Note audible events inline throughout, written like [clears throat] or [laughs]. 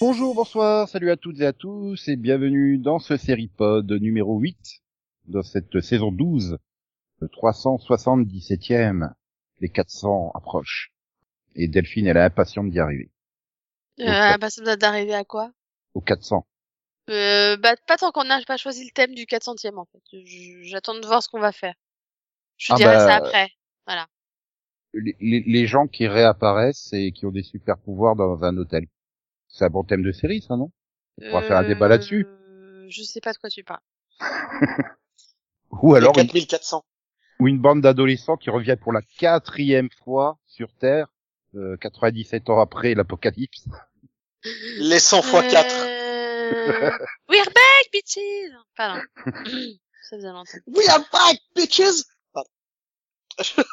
Bonjour, bonsoir, salut à toutes et à tous et bienvenue dans ce série pod numéro 8 de cette saison 12, le 377e. Les 400 approchent. Et Delphine, elle est impatiente d'y arriver. Euh, bah, doit d'arriver à quoi? Au 400. euh, Bah, pas tant qu'on n'a pas choisi le thème du 400e, en fait. J'attends de voir ce qu'on va faire. Je Ah dirai bah, ça après. Les, les- les gens qui réapparaissent et qui ont des super pouvoirs dans un hôtel. C'est un bon thème de série, ça, non? On pourra faire un débat là-dessus. Euh, Je sais pas de quoi tu parles. [laughs] Ou alors une, 4400. ou une bande d'adolescents qui revient pour la quatrième fois sur Terre, euh, 97 ans après l'apocalypse. Les 100 fois 4. Euh... We're back, bitches Pardon. [laughs] ça faisait longtemps. We are back, bitches! [laughs]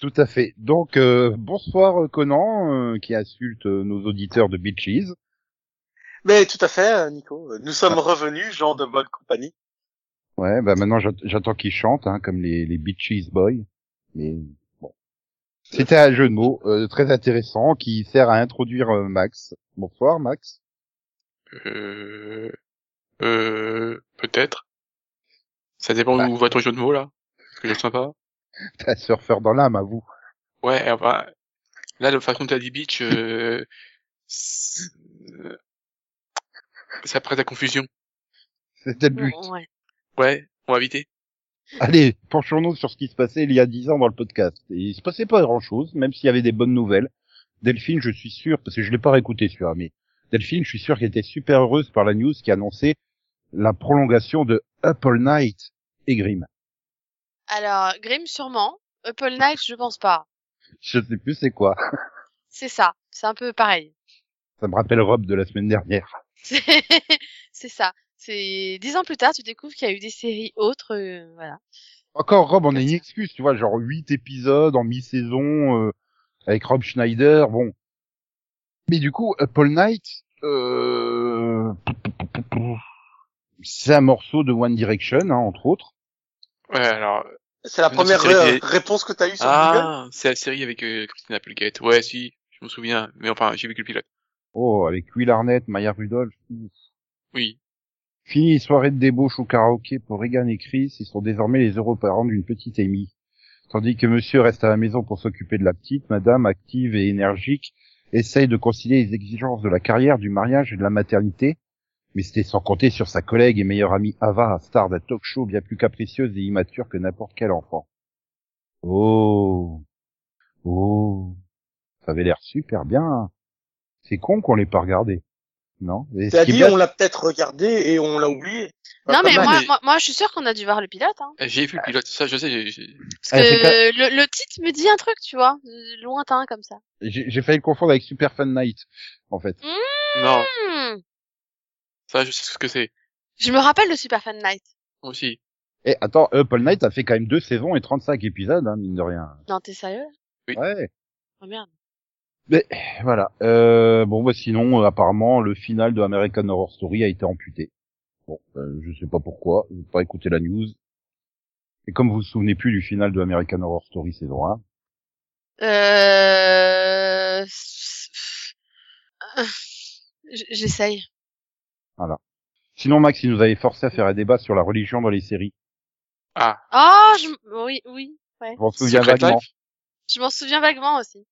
Tout à fait. Donc, euh, bonsoir euh, Conan, euh, qui insulte euh, nos auditeurs de Bitches. Mais tout à fait, euh, Nico. Nous sommes revenus, gens de bonne compagnie. Ouais, bah maintenant j'att- j'attends qu'ils chantent, hein, comme les, les Bitches Boys. Mais bon. C'était un jeu de mots euh, très intéressant qui sert à introduire euh, Max. Bonsoir Max. Euh, euh, peut-être. Ça dépend Bah. où va ton jeu de mots, là. Parce que je le sens pas. [laughs] Un surfeur dans l'âme, à vous. Ouais, enfin, là, de façon dont t'as dit beach, euh, c'est- euh, ça prête à confusion. C'était le but. Ouais. Ouais, on va éviter. Allez, penchons-nous sur ce qui se passait il y a dix ans dans le podcast. Et il se passait pas grand-chose, même s'il y avait des bonnes nouvelles. Delphine, je suis sûr, parce que je l'ai pas réécouté celui-là, mais Delphine, je suis sûr qu'elle était super heureuse par la news qui annonçait la prolongation de Up All Night et Grimm. Alors, Grimm sûrement. Apple Night, je pense pas. Je sais plus c'est quoi. [laughs] C'est ça. C'est un peu pareil. Ça me rappelle Rob de la semaine dernière. [laughs] C'est ça. C'est dix ans plus tard, tu découvres qu'il y a eu des séries autres, euh, voilà. Encore Rob, on a une excuse, tu vois, genre huit épisodes en mi-saison euh, avec Rob Schneider, bon. Mais du coup, Up All Night, euh... c'est un morceau de One Direction, hein, entre autres. Ouais, alors, C'est la première euh, réponse que t'as eue sur Google. ah, c'est la série avec euh, Christina Applegate. Ouais, si, je me souviens. Mais enfin, j'ai vu que le pilote. Oh, avec Will Arnett, Maya Rudolph. Oui. Fini les soirées de débauche au karaoké pour Regan et Chris, ils sont désormais les heureux parents d'une petite Amy. Tandis que monsieur reste à la maison pour s'occuper de la petite, madame, active et énergique, essaye de concilier les exigences de la carrière, du mariage et de la maternité, mais c'était sans compter sur sa collègue et meilleure amie Ava, star d'un talk show bien plus capricieuse et immature que n'importe quel enfant. Oh. Oh. Ça avait l'air super bien. C'est con qu'on l'ait pas regardé. Non? T'as dit, bien- on l'a peut-être regardé et on l'a oublié. non, Pas mais mal. moi, mais- moi, moi, je suis sûre qu'on a dû voir le pilote, hein. Euh, J'ai vu le pilote, ça, je sais. j'ai- j'ai- Parce fait que le, le titre me dit un truc, tu vois, euh, lointain comme ça. J'ai j'ai failli le confondre avec Super Fun Night, en fait. Non, Hmm. ça, je sais ce que c'est. Je me rappelle de Super Fan Night. Moi aussi. Et attends, Up All Night, ça fait quand même deux saisons et 35 épisodes, hein, mine de rien. Non, t'es sérieux? Oui. Ouais. Oh merde. Mais voilà. Euh, bon, bah sinon, euh, apparemment, le final de American Horror Story a été amputé. Bon, euh, je sais pas pourquoi. J'ai pas écouté la news. Et comme vous vous souvenez plus du final de American Horror Story saison 1, Euh... J'essaye. sinon Max, il nous avait forcé à faire un débat sur la religion dans les séries. Ah, Oh, je... oui, oui, ouais. Je m'en souviens Secret vaguement. Life? Je m'en souviens vaguement aussi.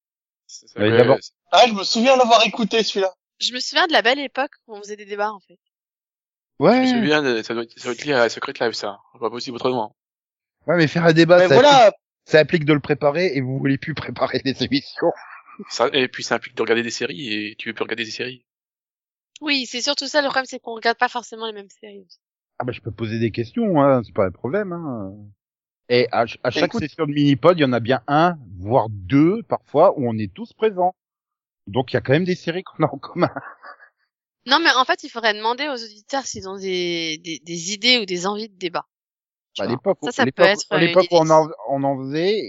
Ça- ça- Mais ouais, d'abord- c'est- Ah, je me souviens l'avoir écouté, celui-là. Je me souviens de la belle époque où on faisait des débats, en fait. Je me Ouais. souviens, de- ça doit être, ça doit être lié à Secret Life, ça. Pas possible autrement. Ouais, mais faire un débat, Mais ça, voilà, implique, ça implique de le préparer et vous voulez plus [laughs] préparer les émissions. Ça, et puis ça implique de regarder des séries et tu veux plus regarder des séries. Oui, c'est surtout ça, le problème, c'est qu'on regarde pas forcément les mêmes séries. aussi. Ah bah je peux poser des questions, hein, c'est pas un problème. Hein. Et à, ch- à chaque Écoute- session de mini-pod, il y en a bien un, voire deux parfois, où on est tous présents. Donc il y a quand même des séries qu'on a en commun. [laughs] Non, mais en fait, il faudrait demander aux auditeurs s'ils ont des, des, des idées ou des envies de débat. Bah, à l'époque, Ça, ça à peut l'époque, être, à euh, l'époque une on en, on en faisait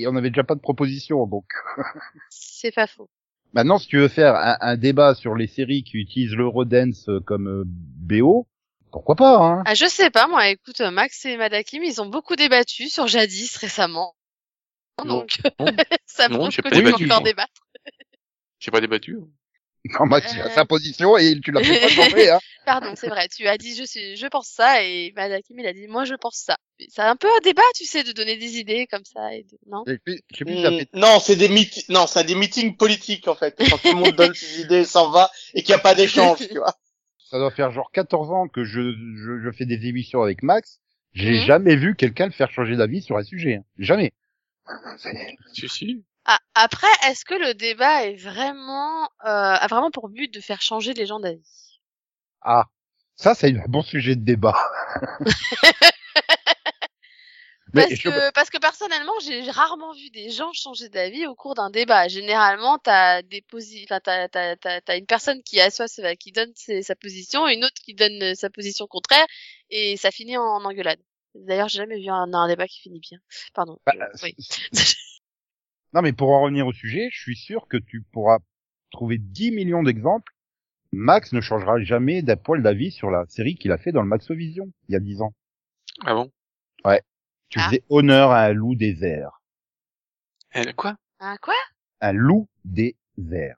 et on n'avait déjà pas de proposition. Donc [laughs] C'est pas faux. maintenant, si tu veux faire un, un débat sur les séries qui utilisent l'Eurodance comme euh, BO, pourquoi pas hein Ah, je sais pas, moi, écoute, Max et Madakim, ils ont beaucoup débattu sur Jadis récemment. Non. Donc, Non. [laughs] ça Non, j'ai que tu peux encore débattre. J'ai pas débattu. Non, Max, il a Euh. sa position et tu l'as fait pas [laughs] changer. Hein. Pardon, c'est vrai, tu as dit je suis, je pense ça, et Madakim, il a dit moi je pense ça. C'est un peu un débat, tu sais, de donner des idées comme ça, et de... non? Je plus, Hmm, Non, c'est des meet... non, c'est des meetings politiques en fait. Quand tout le monde donne ses idées, et s'en va et qu'il n'y a pas d'échange, [laughs] tu vois. Ça doit faire genre 14 ans que je, je, je fais des émissions avec Max. J'ai Mhm. jamais vu quelqu'un le faire changer d'avis sur un sujet. hein. Jamais. C'est- [laughs] Si, si. Ah, après, est-ce que le débat est vraiment, euh, a vraiment pour but de faire changer les gens d'avis? Ah, ça c'est un bon sujet de débat. [laughs] Mais Parce je- que, parce que personnellement, j'ai rarement vu des gens changer d'avis au cours d'un débat. Généralement, t'as des posi enfin, t'as, t'as, t'as, t'as une personne qui assoit, qui donne ses- sa position, une autre qui donne euh, sa position contraire, et ça finit en engueulade. D'ailleurs, j'ai jamais vu un, un débat qui finit bien. Pardon. Bah, je- oui. [laughs] Non, mais pour en revenir au sujet, je suis sûr que tu pourras trouver 10 millions d'exemples. Max ne changera jamais d'un poil d'avis sur la série qu'il a fait dans le Maxovision, il y a 10 ans. Ah bon? Tu Ah. faisais honneur à un loup des airs. Elle, quoi? Hein, quoi? Un loup des airs.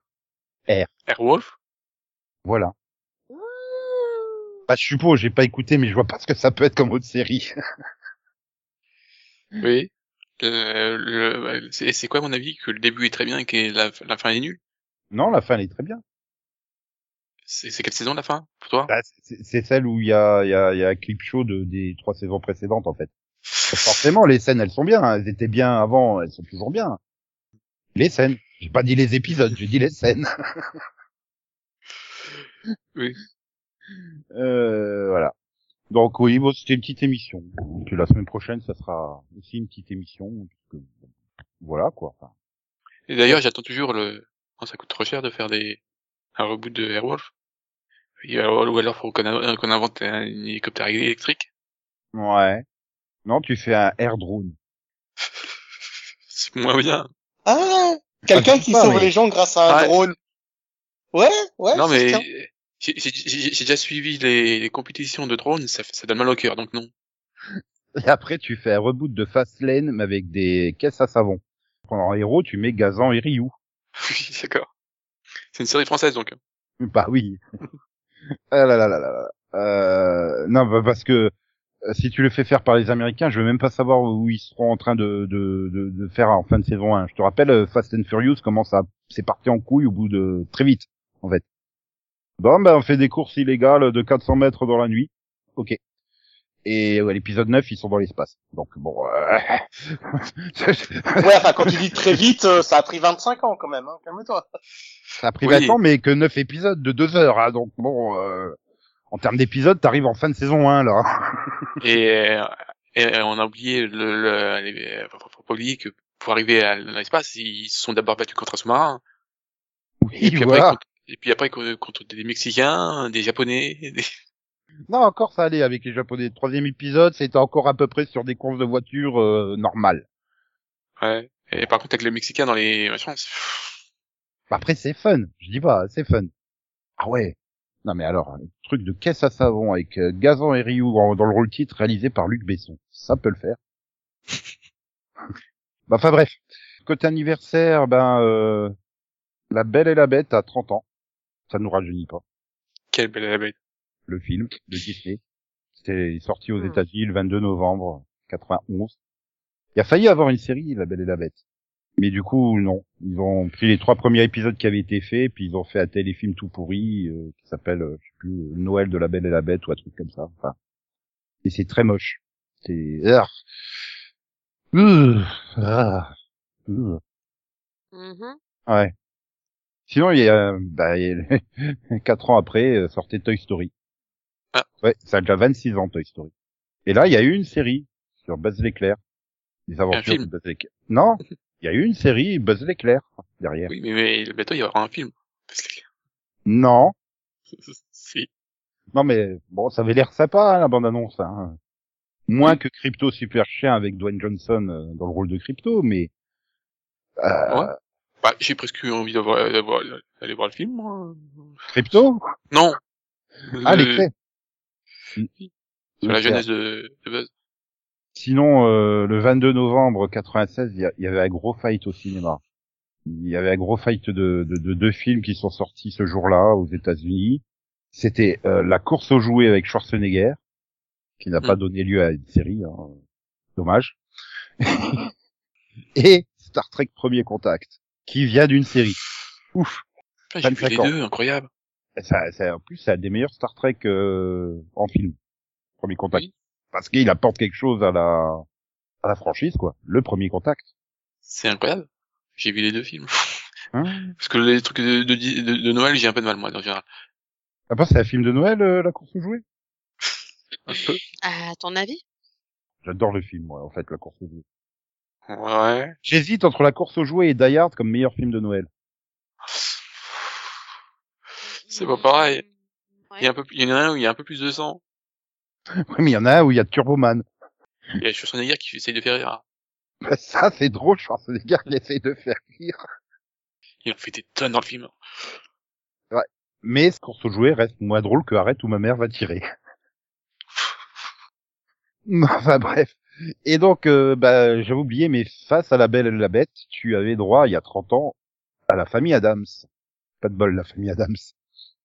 Airwolf? Voilà. Ouh. Bah, je suppose, j'ai pas écouté, mais je vois pas ce que ça peut être comme autre série. [laughs] Oui. Euh, le, bah, c'est quoi mon avis que le début est très bien et que la, la fin est nulle? Non, la fin, elle est très bien. C'est c'est quelle saison la fin pour toi? Bah, c'est c'est celle où il y a, il y, a, il y a un clip show de, des trois saisons précédentes, en fait. Forcément, les scènes, elles sont bien. Elles étaient bien avant, elles sont toujours bien. Les scènes. J'ai pas dit les épisodes, j'ai dit les scènes. [laughs] Oui. Euh, voilà. Donc oui, bon, c'était une petite émission. Donc la semaine prochaine, ça sera aussi une petite émission. que, voilà quoi. Enfin, Et d'ailleurs, j'attends toujours le. Oh, ça coûte trop cher de faire des un reboot de Airwolf. Alors- Ou alors faut a- qu'on invente un hélicoptère électrique. ouais. Non, tu fais un air drone. [laughs] C'est moins bien. Ah, quelqu'un sais qui pas, sauve mais- les gens grâce à un Ouais. drone. Ouais, ouais. non mais j'ai j'ai- j'ai- j'ai déjà suivi les, les compétitions de drones, ça, fait- ça donne mal au cœur, donc non. Et après, tu fais un reboot de Fastlane mais avec des caisses à savon. En héros, tu mets Gazan et Ryu. [laughs] Oui, d'accord. C'est une série française donc. Bah oui. [laughs] ah là là là là là. Euh, non, bah, parce que euh, si tu le fais faire par les Américains, je veux même pas savoir où ils seront en train de, de, de, de faire en fin de saison 1. Je te rappelle, euh, Fast and Furious, comment ça c'est parti en couille au bout de très vite, en fait. Bon, ben on fait des courses illégales de 400 mètres dans la nuit. Ok. Et ouais, l'épisode 9, ils sont dans l'espace. Donc bon. euh, [laughs] Ouais, enfin, quand tu dis très vite, euh, ça a pris 25 ans quand même, hein. Calme-toi. Ça a pris Oui. 20 ans, mais que 9 épisodes de 2 heures. Hein, donc bon, euh, en termes d'épisodes, t'arrives en fin de saison 1 là. [laughs] Et, euh, et on a oublié le, le les- faut, pas oublier que pour arriver à l'espace, ils se sont d'abord battus contre un sous-marin. Oui, Et puis après, voilà. et puis après contre, des Mexicains, des Japonais. Des... [laughs] Non, encore ça allait avec les Japonais. Troisième épisode, c'était encore à peu près sur des courses de voitures euh, normales. Ouais. Et par contre, avec les Mexicains dans les machins, Bah, Après, c'est fun. Je dis pas, c'est fun. Ah ouais. Non mais alors, un truc de caisse à savon avec euh, Gazan et Ryu en- dans le rôle titre réalisé par Luc Besson. Ça peut le faire. [laughs] bah, enfin bref. Côté anniversaire, ben, euh, La Belle et la Bête à 30 ans. Ça nous rajeunit pas. quelle belle la bête? le film de Disney. C'était sorti aux Hmm. États-Unis le 22 novembre 91. Il a failli avoir une série, La Belle et la Bête. Mais du coup, non. Ils ont pris les trois premiers épisodes qui avaient été faits, puis ils ont fait un téléfilm tout pourri, euh, qui s'appelle, euh, je sais plus, euh, Noël de la Belle et la Bête ou un truc comme ça. Enfin. Et c'est très moche. C'est... Ah. Euh. Mhm. Ouais. Sinon, il y a, bah, il y a- [laughs] quatre ans après, euh, sortait Toy Story. Ah. Ouais, ça a déjà 26 ans, Toy Story. Et là, il y a eu une série sur Buzz l'éclair. Les aventures de Buzz l'éclair. Non, [laughs] il y a eu une série Buzz l'éclair derrière. Oui, mais, mais bientôt il y aura un film. Non, [laughs] si. non mais bon, ça avait l'air sympa hein, la bande annonce. Hein. Moins que Crypto Super Chien avec Dwayne Johnson euh, dans le rôle de Crypto, mais euh, Ouais. Bah, j'ai presque eu envie d'aller voir le film, moi. Crypto? Non. Ah, clés. Sur la jeunesse de, de Buzz. Sinon, euh, le 22 novembre 96, il y, y avait un gros fight au cinéma. Il y avait un gros fight de, de, de deux films qui sont sortis ce jour-là aux États-Unis. C'était euh, La course aux jouets avec Schwarzenegger, qui n'a Hmm. pas donné lieu à une série, hein. dommage. [laughs] Et Star Trek Premier Contact, qui vient d'une série. Ouf. Putain, j'ai vu 25 les deux, incroyable. Ça, ça, en plus, c'est un des meilleurs Star Trek euh, en film. Premier Contact. Oui. Parce qu'il apporte quelque chose à la à la franchise, quoi. Le Premier Contact. C'est incroyable. J'ai vu les deux films. [laughs] Hein Parce que les trucs de, de, de, de Noël, j'ai un peu de mal, moi, en général. Après, c'est un film de Noël, euh, La course aux jouets? [laughs] Un peu. À ton avis? J'adore le film, moi, en fait, La course aux jouets. Ouais. J'hésite entre La course aux jouets et Die Hard comme meilleur film de Noël. C'est pas pareil. Ouais. Il y, a un peu, il y en a un où il y a un peu plus de sang. [laughs] Oui, mais il y en a un où il y a Turboman. Il y a Schwarzenegger qui essaye de faire rire. Bah, ça, c'est drôle, Schwarzenegger qui essaye de faire rire. Il en fait des tonnes dans le film. Mais ce course aux jouets reste moins drôle que Arrête où ma mère va tirer. [laughs] enfin bref. Et donc, euh, bah, j'avais oublié, mais face à la Belle et la Bête, tu avais droit, il y a 30 ans, à la famille Adams. Pas de bol, la famille Adams.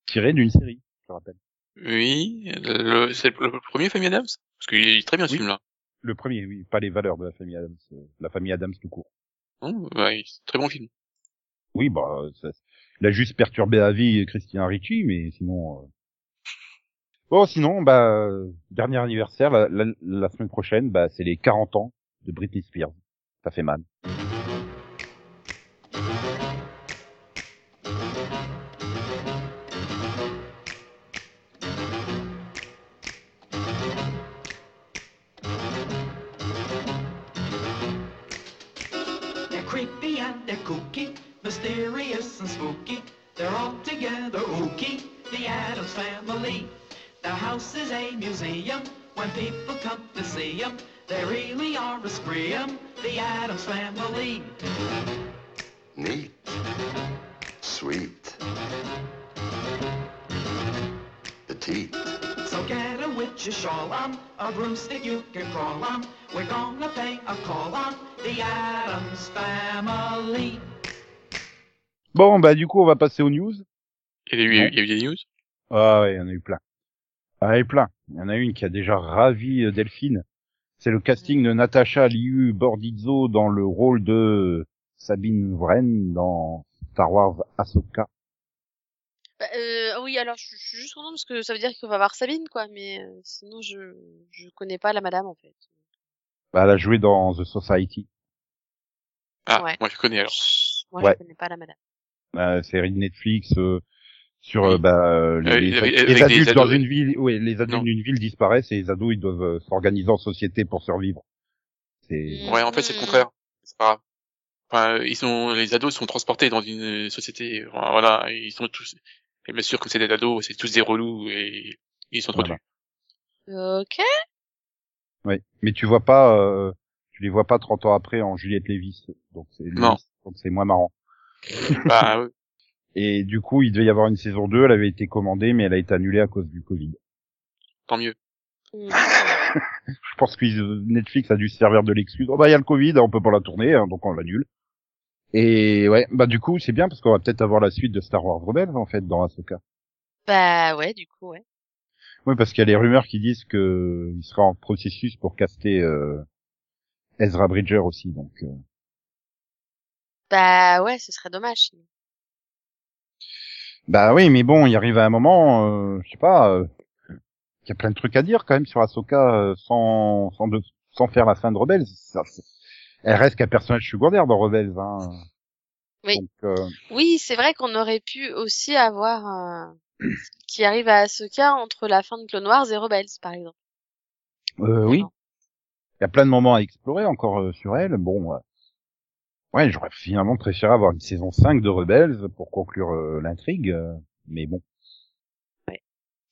Tiré d'une série, je rappelle. Oui, le, c'est le premier Famille Adams? Parce qu'il est très bien ce Oui. film-là. Le premier, oui, pas les valeurs de la famille Adams, euh, la famille Adams tout court. Oh, ouais, c'est un très bon film. Oui, bah, ça, il a juste perturbé la vie Christian Ricci, mais sinon. euh, Bon, sinon, bah, dernier anniversaire, la, la, la semaine prochaine, bah, c'est les 40 ans de Britney Spears. Ça fait mal. A witch's shawl on, a broomstick you can crawl on. We're gonna pay a call on the Adams family. Bon, bah, du coup, on va passer aux news. Il y a eu, il y a eu des news? Ah ouais, il y en a eu plein. Ah, il y en a eu plein. Il y en a une qui a déjà ravi euh, Delphine. C'est le casting de Natasha Liu Bordizzo dans le rôle de Sabine Wren dans Star Wars Ahsoka. Bah, euh, oui, alors je suis juste contente parce que ça veut dire qu'on va voir Sabine, quoi. Mais euh, sinon, je je connais pas la madame en fait. Bah, elle a joué dans The Society, Ah, Ouais. moi je connais alors. Moi, Ouais. je connais pas la madame. la série de Netflix euh, sur euh, Oui. bah, euh, les, Euh, adultes dans une ville, ouais, les adultes d'une ville disparaissent et les ados ils doivent euh, s'organiser en société pour survivre. C'est Mm. Ouais, en fait, c'est le contraire. C'est pas grave. Enfin, ils sont, les ados sont transportés dans une société. Voilà, ils sont tous. Et bien sûr, comme c'est des ados, c'est tous des relous et ils sont trop Voilà. Ok. ouais. Mais tu vois pas, euh, tu les vois pas 30 ans après en Juliette Lévis, donc c'est Non. donc c'est moins marrant. [laughs] bah, ouais. Et du coup, il devait y avoir une saison 2, elle avait été commandée, mais elle a été annulée à cause du Covid. tant mieux. Mm. [laughs] Je pense que Netflix a dû se servir de l'excuse. Oh bah il y a le Covid, on peut pas la tourner, hein, donc on l'annule. Et ouais, bah du coup c'est bien parce qu'on va peut-être avoir la suite de Star Wars Rebels en fait dans Ahsoka. Bah ouais, du coup, ouais. Oui, parce qu'il y a les rumeurs qui disent que il sera en processus pour caster euh, Ezra Bridger aussi, donc. euh. Bah ouais, ce serait dommage. Bah oui, mais bon, il arrive à un moment, euh, je sais pas, euh, il y a plein de trucs à dire quand même sur Ahsoka euh, sans sans, de- sans faire la fin de Rebels. Ça, elle reste qu'un personnage secondaire dans Rebels. Hein. Oui. Donc, euh, Oui, c'est vrai qu'on aurait pu aussi avoir un... qui arrive à Asuka entre la fin de Clone Wars et Rebels, par exemple. euh, oui, il y a plein de moments à explorer encore euh, sur elle. Bon, euh, ouais, j'aurais finalement préféré avoir une saison 5 de Rebels pour conclure euh, l'intrigue, euh, mais bon. Ouais.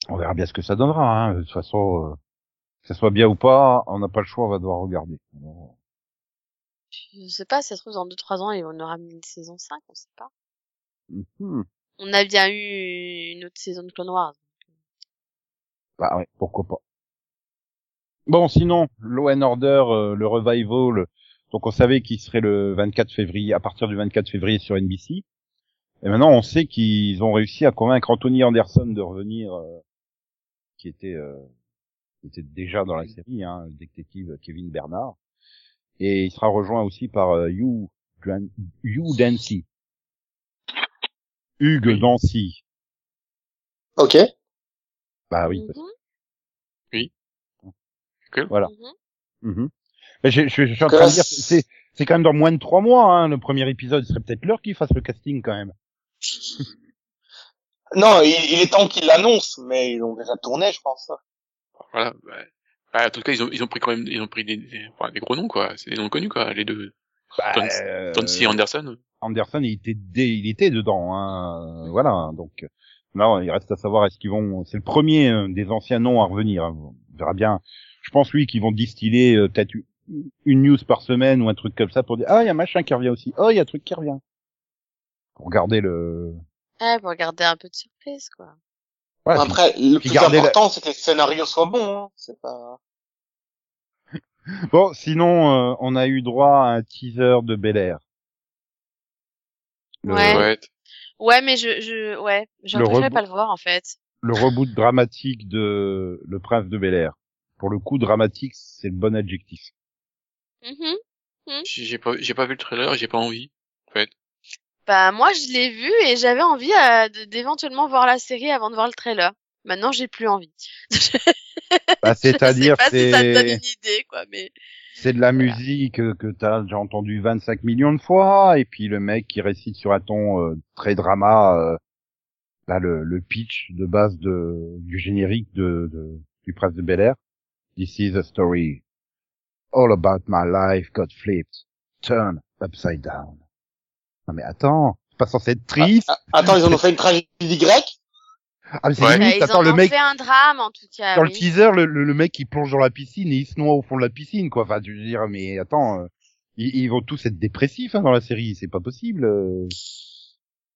On verra bien ce que ça donnera. Hein. De toute façon, euh, Que ça soit bien ou pas, on n'a pas le choix, on va devoir regarder. Alors, Je sais pas, ça se trouve, dans 2-3 ans, ils vont nous ramener une saison 5, on sait pas. mhm. On a bien eu une autre saison de Clone Wars. Bah ouais, pourquoi pas. Bon, sinon, Law and Order, euh, le revival, donc on savait qu'il serait le 24 février, à partir du 24 février sur NBC. Et maintenant, on sait qu'ils ont réussi à convaincre Anthony Anderson de revenir, euh, qui était, euh, qui était déjà dans la série, hein, le détective Kevin Bernard. Et il sera rejoint aussi par euh, Hugh, Dancy. Hugues Dancy. Ok. Bah oui, parce- Mhm, voilà. mhm. Mhm. Mais je, je, je suis en Que train de dire, c'est, c'est quand même dans moins de trois mois, hein, le premier épisode. Ce serait peut-être l'heure qu'il fasse le casting quand même. Non, il, il est temps qu'ils l'annoncent, mais ils ont déjà tourné, je pense. Voilà. Bah, bah, en tout cas, ils ont, ils ont pris quand même, ils ont pris des, des, enfin, des gros noms, quoi. C'est des noms connus, quoi, les deux. Ton- Euh, Tony Anderson. Anderson, il était, dé- il était dedans, hein. Voilà. Donc, non, il reste à savoir est-ce qu'ils vont. C'est le premier euh, des anciens noms à revenir. hein. On verra bien. Je pense oui qu'ils vont distiller euh, peut-être une- une news par semaine ou un truc comme ça pour dire ah il y a machin qui revient aussi. Oh il y a un truc qui revient. Pour garder le. Ouais, pour garder un peu de surprise, quoi. Puis- Après, le puis plus garder la- important, c'est que le scénario soit bon. Hein. C'est pas. [laughs] Bon, sinon, euh, on a eu droit à un teaser de Bel Air. Le, Ouais. Ouais. Ouais, mais je, je, ouais, pas le voir, en fait. le reboot dramatique de Le Prince de Bel Air. Pour le coup, dramatique, c'est le bon adjectif. Mhm. J'ai j'ai pas, j'ai pas vu le trailer, j'ai pas envie. En fait. Bah, moi, je l'ai vu et j'avais envie euh, d'éventuellement voir la série avant de voir le trailer. Maintenant, j'ai plus envie. [laughs] Bah, c'est-à-dire, si c'est mais. c'est de la Voilà. musique que t'as déjà entendu 25 millions de fois, et puis le mec qui récite sur un ton euh, très drama, euh, là, le, le pitch de base de, du générique de, de- du Prince de Bel Air. This is a story all about my life got flipped, turned upside down. Non mais attends, c'est pas censé être triste. Ah, attends, ils en ont fait une tragédie grecque? Ah, mais c'est Ouais. Bah, limite, ils attends, en le ont mec, fait un drame, en tout cas. dans le oui. teaser, le, le, le mec il plonge dans la piscine et il se noie au fond de la piscine, quoi. Enfin, je veux dire, mais attends, euh, ils, ils vont tous être dépressifs hein, dans la série, c'est pas possible. euh.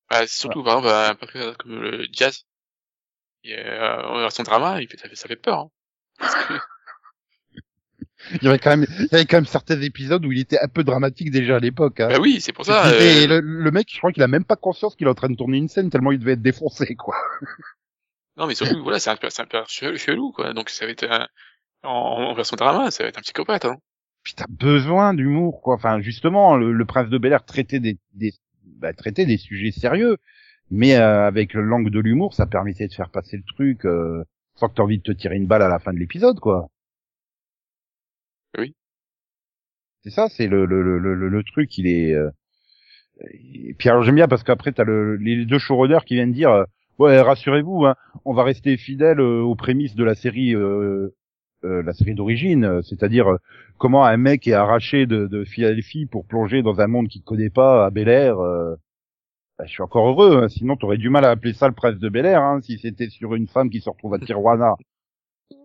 Bah, c'est surtout, par exemple, un personnage comme le jazz. Et, euh, version drama, il fait, ça fait, ça fait peur, hein. [laughs] Il y avait quand même, il y avait quand même certains épisodes où il était un peu dramatique déjà à l'époque. Hein. bah oui, c'est pour ça. Et euh, le, le mec, je crois qu'il a même pas conscience qu'il est en train de tourner une scène tellement il devait être défoncé, quoi. [laughs] Non, mais surtout, voilà, c'est un, c'est un père chelou, quoi. Donc, ça va être un, en, en version drama, ça va être un psychopathe, hein. Puis t'as besoin d'humour, quoi. Enfin, justement, le, le prince de Bel Air traitait des, des, bah, traitait des sujets sérieux, mais euh, avec le langue de l'humour, ça permettait de faire passer le truc euh, sans que t'aies envie de te tirer une balle à la fin de l'épisode, quoi. Oui. C'est ça, c'est le, le, le, truc, il est. euh, Et puis alors j'aime bien parce qu'après t'as le, les deux showrunners qui viennent dire, euh, ouais, rassurez-vous, hein, on va rester fidèle euh, aux prémices de la série. Euh, euh, la série d'origine, c'est-à-dire comment un mec est arraché de, de Philadelphie pour plonger dans un monde qu'il connaît pas à Bel Air. bah, je suis encore heureux, hein, sinon t'aurais du mal à appeler ça le prince de Bel Air, hein, si c'était sur une femme qui se retrouve à Tijuana,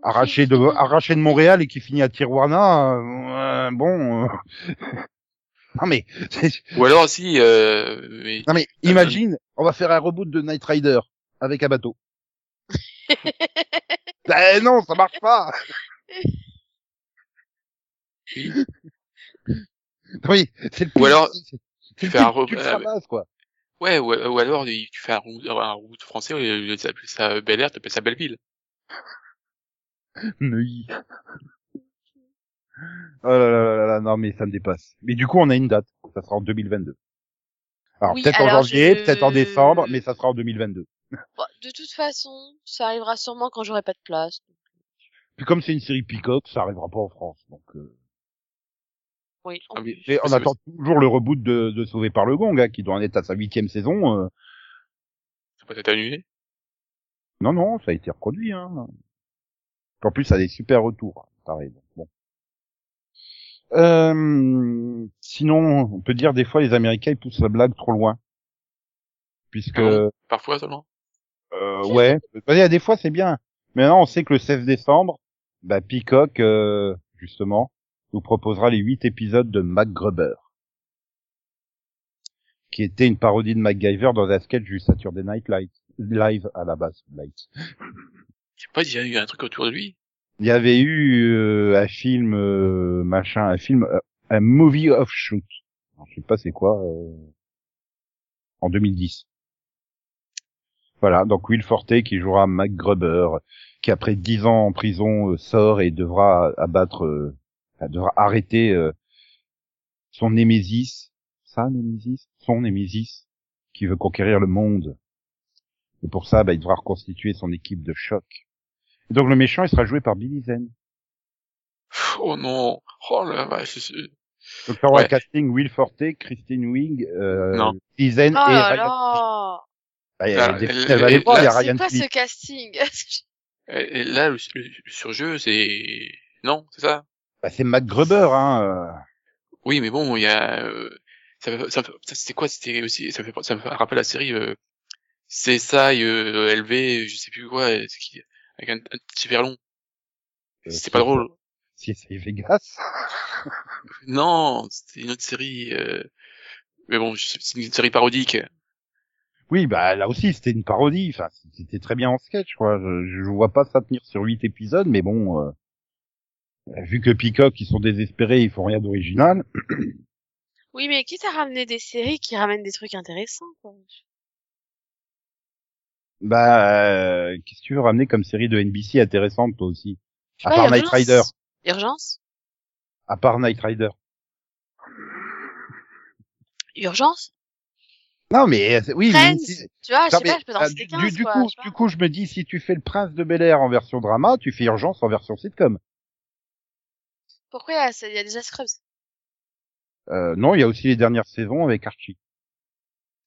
arraché de arraché de Montréal et qui finit à Tijuana. euh, bon, euh, [laughs] non mais Ou alors aussi, euh, mais, non mais imagine, on va faire un reboot de Night Rider avec un bateau. [laughs] ben non, ça marche pas. [laughs] oui, c'est le Ou alors, tu fais un truc re- que tu euh, ramasses, quoi. ouais, ou, ou alors, tu fais un route français, d'appeler ça Bel Air, t'appelles ça Belleville. Neuilly. Oh là là là là, non mais ça me dépasse. Mais du coup, on a une date. Ça sera en 2022. Alors Oui, peut-être en janvier, je- peut-être en décembre, mais ça sera en 2022. Bon, de toute façon, ça arrivera sûrement quand j'aurai pas de place. Puis comme c'est une série Peacock, ça arrivera pas en France. Donc euh, Oui. Ah et on attend toujours le reboot de, de Sauvé par le Gong, hein, qui doit en être à sa huitième saison. euh. Ça peut être annulé. Non, non, ça a été reproduit. Hein. En plus, ça a des super retours. hein, Pareil. donc bon. Euh, sinon, on peut dire des fois les Américains ils poussent la blague trop loin, puisque Ah Parfois seulement? euh, ouais, Bah, des fois c'est bien. Mais Maintenant, on sait que le 16 décembre, Bah, Peacock, euh, justement, nous proposera les huit épisodes de MacGruber. Qui était une parodie de MacGyver dans un sketch du Saturday Night Live, live à la base. Light. Pas, il y a eu un truc autour de lui. Il y avait eu euh, un film, euh, machin, un film, euh, un movie offshoot. Je sais pas c'est quoi, euh, en 2010. Voilà, donc Will Forte qui jouera Mac Gruber, qui après dix ans en prison sort et devra abattre, devra arrêter son némésis, sa némésis, son némésis, qui veut conquérir le monde. Et pour ça, bah, il devra reconstituer son équipe de choc. Et donc le méchant, il sera joué par Billy Zane. Oh non. Oh la vache. c'est- Donc t'auras Ouais. un casting Will Forte, Christine Wing, euh, Non. Billy Zane Oh et là Ryan. là Bah, il y a des- elle- elle va les elle- voir, il y a C'est Ryan quoi Phillips. ce casting [laughs] Et là, le, le- le surjeu, c'est... Non, c'est ça? Bah, c'est Mac Gruber, hein. euh. Oui, mais bon, il y a... euh, Ça, ça, ça, c'était quoi C'était aussi... Ça me, fait, ça me rappelle la série... Euh, CSI, euh, LV, je sais plus quoi, c'est qui avec un, un petit verre long. Euh, C'était pas drôle. Si c'est Vegas. [laughs] Non, c'était une autre série. euh, Mais bon, c'est une série parodique. Oui, bah là aussi c'était une parodie. Enfin, c'était très bien en sketch, quoi. Je, je vois pas ça tenir sur huit épisodes, mais bon, euh, vu que Peacock ils sont désespérés, ils font rien d'original. Oui, mais quitte à ramener des séries qui ramènent des trucs intéressants, quoi. Bah, euh, qu'est-ce que tu veux ramener comme série de NBC intéressante toi aussi? À part Night. Rider. Urgence? À part Night Rider. Urgence? Non, mais euh, oui, mais Friends si- Tu vois, je sais mais, pas, je peux en euh, citer du, 15, du quoi. coup, du coup, je me dis, si tu fais le Prince de Bel Air en version drama, tu fais Urgence en version sitcom. Pourquoi il y a, il y a déjà Scrubs? Euh, non, il y a aussi les dernières saisons avec Archie.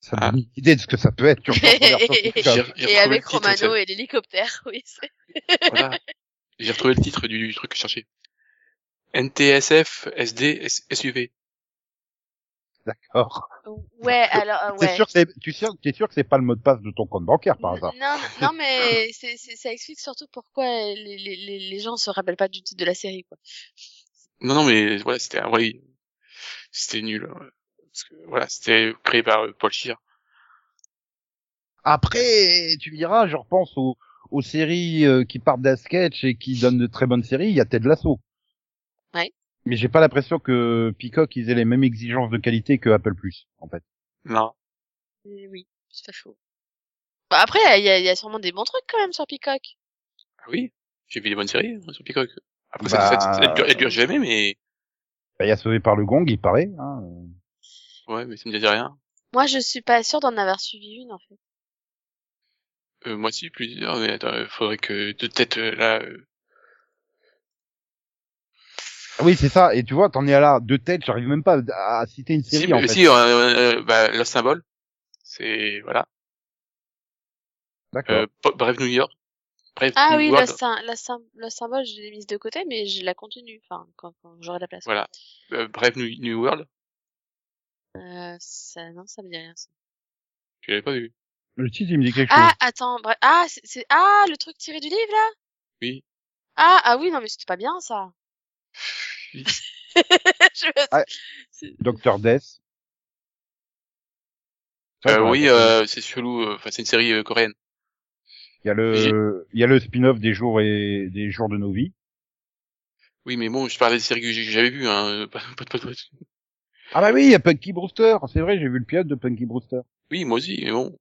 Ça Ah. donne une idée de ce que ça peut être. [laughs] J'ai Et avec Romano et l'hélicoptère, oui. Voilà. J'ai retrouvé le titre du, du truc que je cherchais. NTSF SD SUV. D'accord. Ouais, alors, euh, ouais. sûr que tu es sûr, t'es sûr que c'est pas le mot de passe de ton compte bancaire par hasard? Non, non, mais [laughs] c'est, ça explique surtout pourquoi les, les, les, les gens se rappellent pas du titre de la série, quoi. Non, non, mais voilà, c'était un vrai, c'était nul. Parce que, voilà, c'était créé par euh, Paul Scheer. Après, tu me diras, je repense aux, aux séries euh, qui partent d'un sketch et qui donnent de très bonnes séries. Il y a Ted Lasso. Ouais. Mais j'ai pas l'impression que Peacock ils aient les mêmes exigences de qualité que Apple Plus, en fait. Non. Oui, c'est pas faux. Bah après, il y a, il y a sûrement des bons trucs quand même sur Peacock. Ah oui, j'ai vu des bonnes séries hein, sur Peacock. Après, Bah, ça, ça, ça, elle, dure, elle dure jamais, mais Bah, il y a Sauvé par le Gong, il paraît. Hein. Ouais, mais ça me disait rien. Moi, je suis pas sûre d'en avoir suivi une, en fait. Euh, moi aussi, plusieurs, mais attends, euh, faudrait que de tête euh, là. euh, Ah Oui, c'est ça. Et tu vois, t'en es à là, deux têtes, j'arrive même pas à, à citer une série, Si, en mais fait. si, euh, euh, bah, le symbole, c'est voilà. D'accord. Euh, Brave New York. Ah New oui, le, symbole, je l'ai mise de côté, mais je la continue, enfin, quand, quand j'aurai la place. Voilà. Euh, New, New World. Euh, ça, non, ça me dit rien, ça. Tu l'avais pas vu. Le titre, il me dit quelque Ah, chose. attends, bref. Ah, c'est, c'est- ah, le truc tiré du livre, là? Oui. Ah, ah oui, non, mais c'était pas bien, ça. Oui. [laughs] Je me- Ah. Docteur Death. Euh, oui, euh, c'est chelou. euh, Enfin, c'est une série euh, coréenne. Il y a le, il y a le spin-off des jours et des jours de nos vies. Oui, mais bon, je parlais des séries que j'ai- j'avais vues. Hein. euh, pas- pas- pas- pas- Ah bah oui, il y a Punky Brewster. C'est vrai, j'ai vu le pilote de Punky Brewster. Oui, moi aussi, mais bon.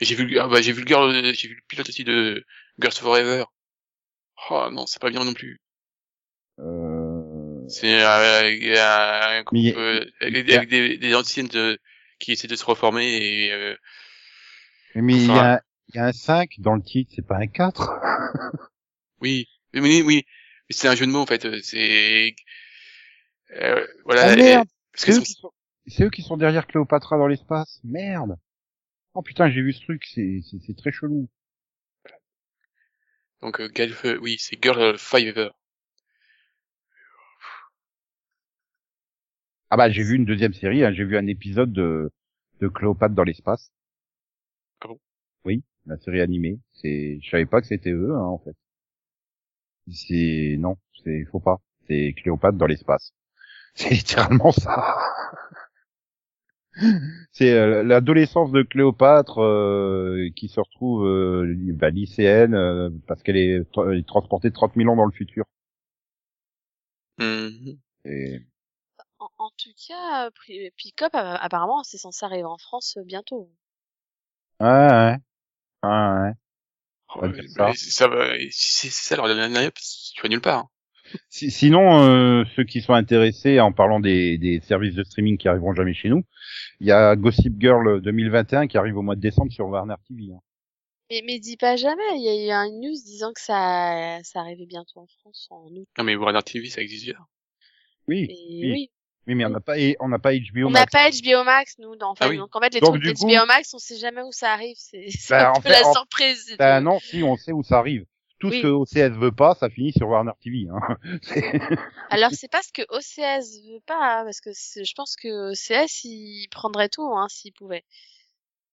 J'ai vu, le- ah, bah, j'ai vu le girl, euh, j'ai vu le pilote aussi de Girls Forever. Oh non, c'est pas bien non plus. Euh... C'est euh, un groupe Mais a- euh, avec, avec des, des anciennes de- qui essaient de se reformer et euh, Mais il y, a, y a un 5 dans le titre, c'est pas un 4 [laughs] oui, oui, oui, oui. Mais c'est un jeu de mots en fait. euh, C'est euh, voilà. Ah merde C'est eux, sont- qui sont... c'est eux qui sont derrière Cléopatra dans l'espace. Merde Oh putain, j'ai vu ce truc, c'est très chelou. donc euh, Girl- euh, oui, c'est Girl. Ah bah j'ai vu une deuxième série, hein, j'ai vu un épisode de, de Cléopâtre dans l'espace. Ah bon? Oui, la série animée. C'est, je savais pas que c'était eux, hein, en fait. C'est non, c'est faut pas. C'est Cléopâtre dans l'espace. C'est littéralement ça. C'est euh, l'adolescence de Cléopâtre euh, qui se retrouve euh, bah, lycéenne euh, parce qu'elle est, transportée 30 000 ans dans le futur. Mhm. Et En, en tout cas, Pick-up, apparemment, c'est censé arriver en France bientôt. ouais, ouais, ouais, ouais. Oh, ça. mais ça va, si c'est c'est ça leur dernière, tu vas nulle part. hein. Si- sinon, euh, ceux qui sont intéressés en parlant des, des services de streaming qui arriveront jamais chez nous, il y a Gossip Girl 2021 qui arrive au mois de décembre sur Warner TV. hein. Mais, mais dis pas jamais, il y a eu un news disant que ça, ça arrivait bientôt en France en août. Non mais Warner TV ça existe déjà. Oui, Et oui. oui. oui, mais on n'a pas, on n'a pas HBO On n'a Max. pas HBO Max, nous, en fait. Ah oui. Donc, en fait, les Donc, trucs coup- d'HBO Max, on sait jamais où ça arrive. C'est [laughs] c'est Bah, un en peu fait, la en- surprise. Ben tout. non, si on sait où ça arrive. Tout Oui. ce que OCS veut pas, ça finit sur Warner TV. Hein. [laughs] [laughs] Alors, c'est pas ce que OCS veut pas, hein, parce que je pense que OCS, il prendrait tout, hein, s'il pouvait.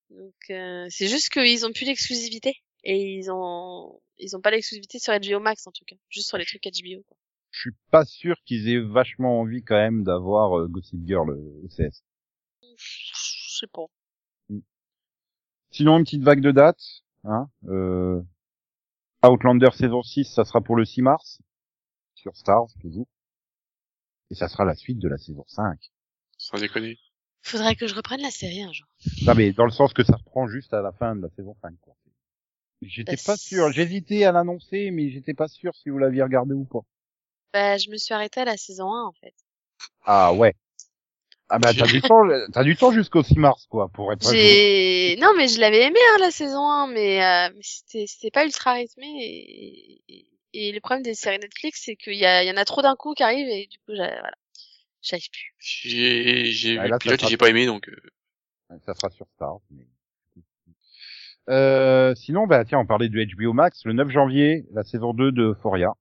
Donc, euh, c'est juste qu'ils ont plus l'exclusivité. Et ils ont, ils ont pas l'exclusivité sur HBO Max, en tout cas. Juste sur les trucs HBO, quoi. Je suis pas sûr qu'ils aient vachement envie quand même d'avoir euh, Gossip Girl euh, OCS. Je sais pas. Sinon, une petite vague de date. Hein, euh, Outlander saison 6, ça sera pour le 6 mars. Sur Stars, toujours. Et ça sera la suite de la saison 5. Sans déconner. Faudrait que je reprenne la série un jour. Non, mais dans le sens que ça reprend juste à la fin de la saison 5. Quoi. J'étais Bah, pas sûr. J'hésitais à l'annoncer, mais j'étais pas sûr si vous l'aviez regardé ou pas. Bah, je me suis arrêtée à la saison 1, en fait. Ah ouais. Ah bah t'as du temps, t'as du temps jusqu'au 6 mars quoi pour être. J'ai, non, mais je l'avais aimé, hein, la saison 1, mais, euh, mais c'était, c'était pas ultra rythmé et, et, et le problème des séries Netflix, c'est qu'il y, a, il y en a trop d'un coup qui arrivent et du coup, j'ai- voilà. J'arrive plus. J'ai j'ai Ah, pilote et j'ai pas aimé donc. euh, Ça sera sur. Mais... Euh, sinon, bah tiens, on parlait du HBO Max. Le 9 janvier, la saison 2 de Euphoria.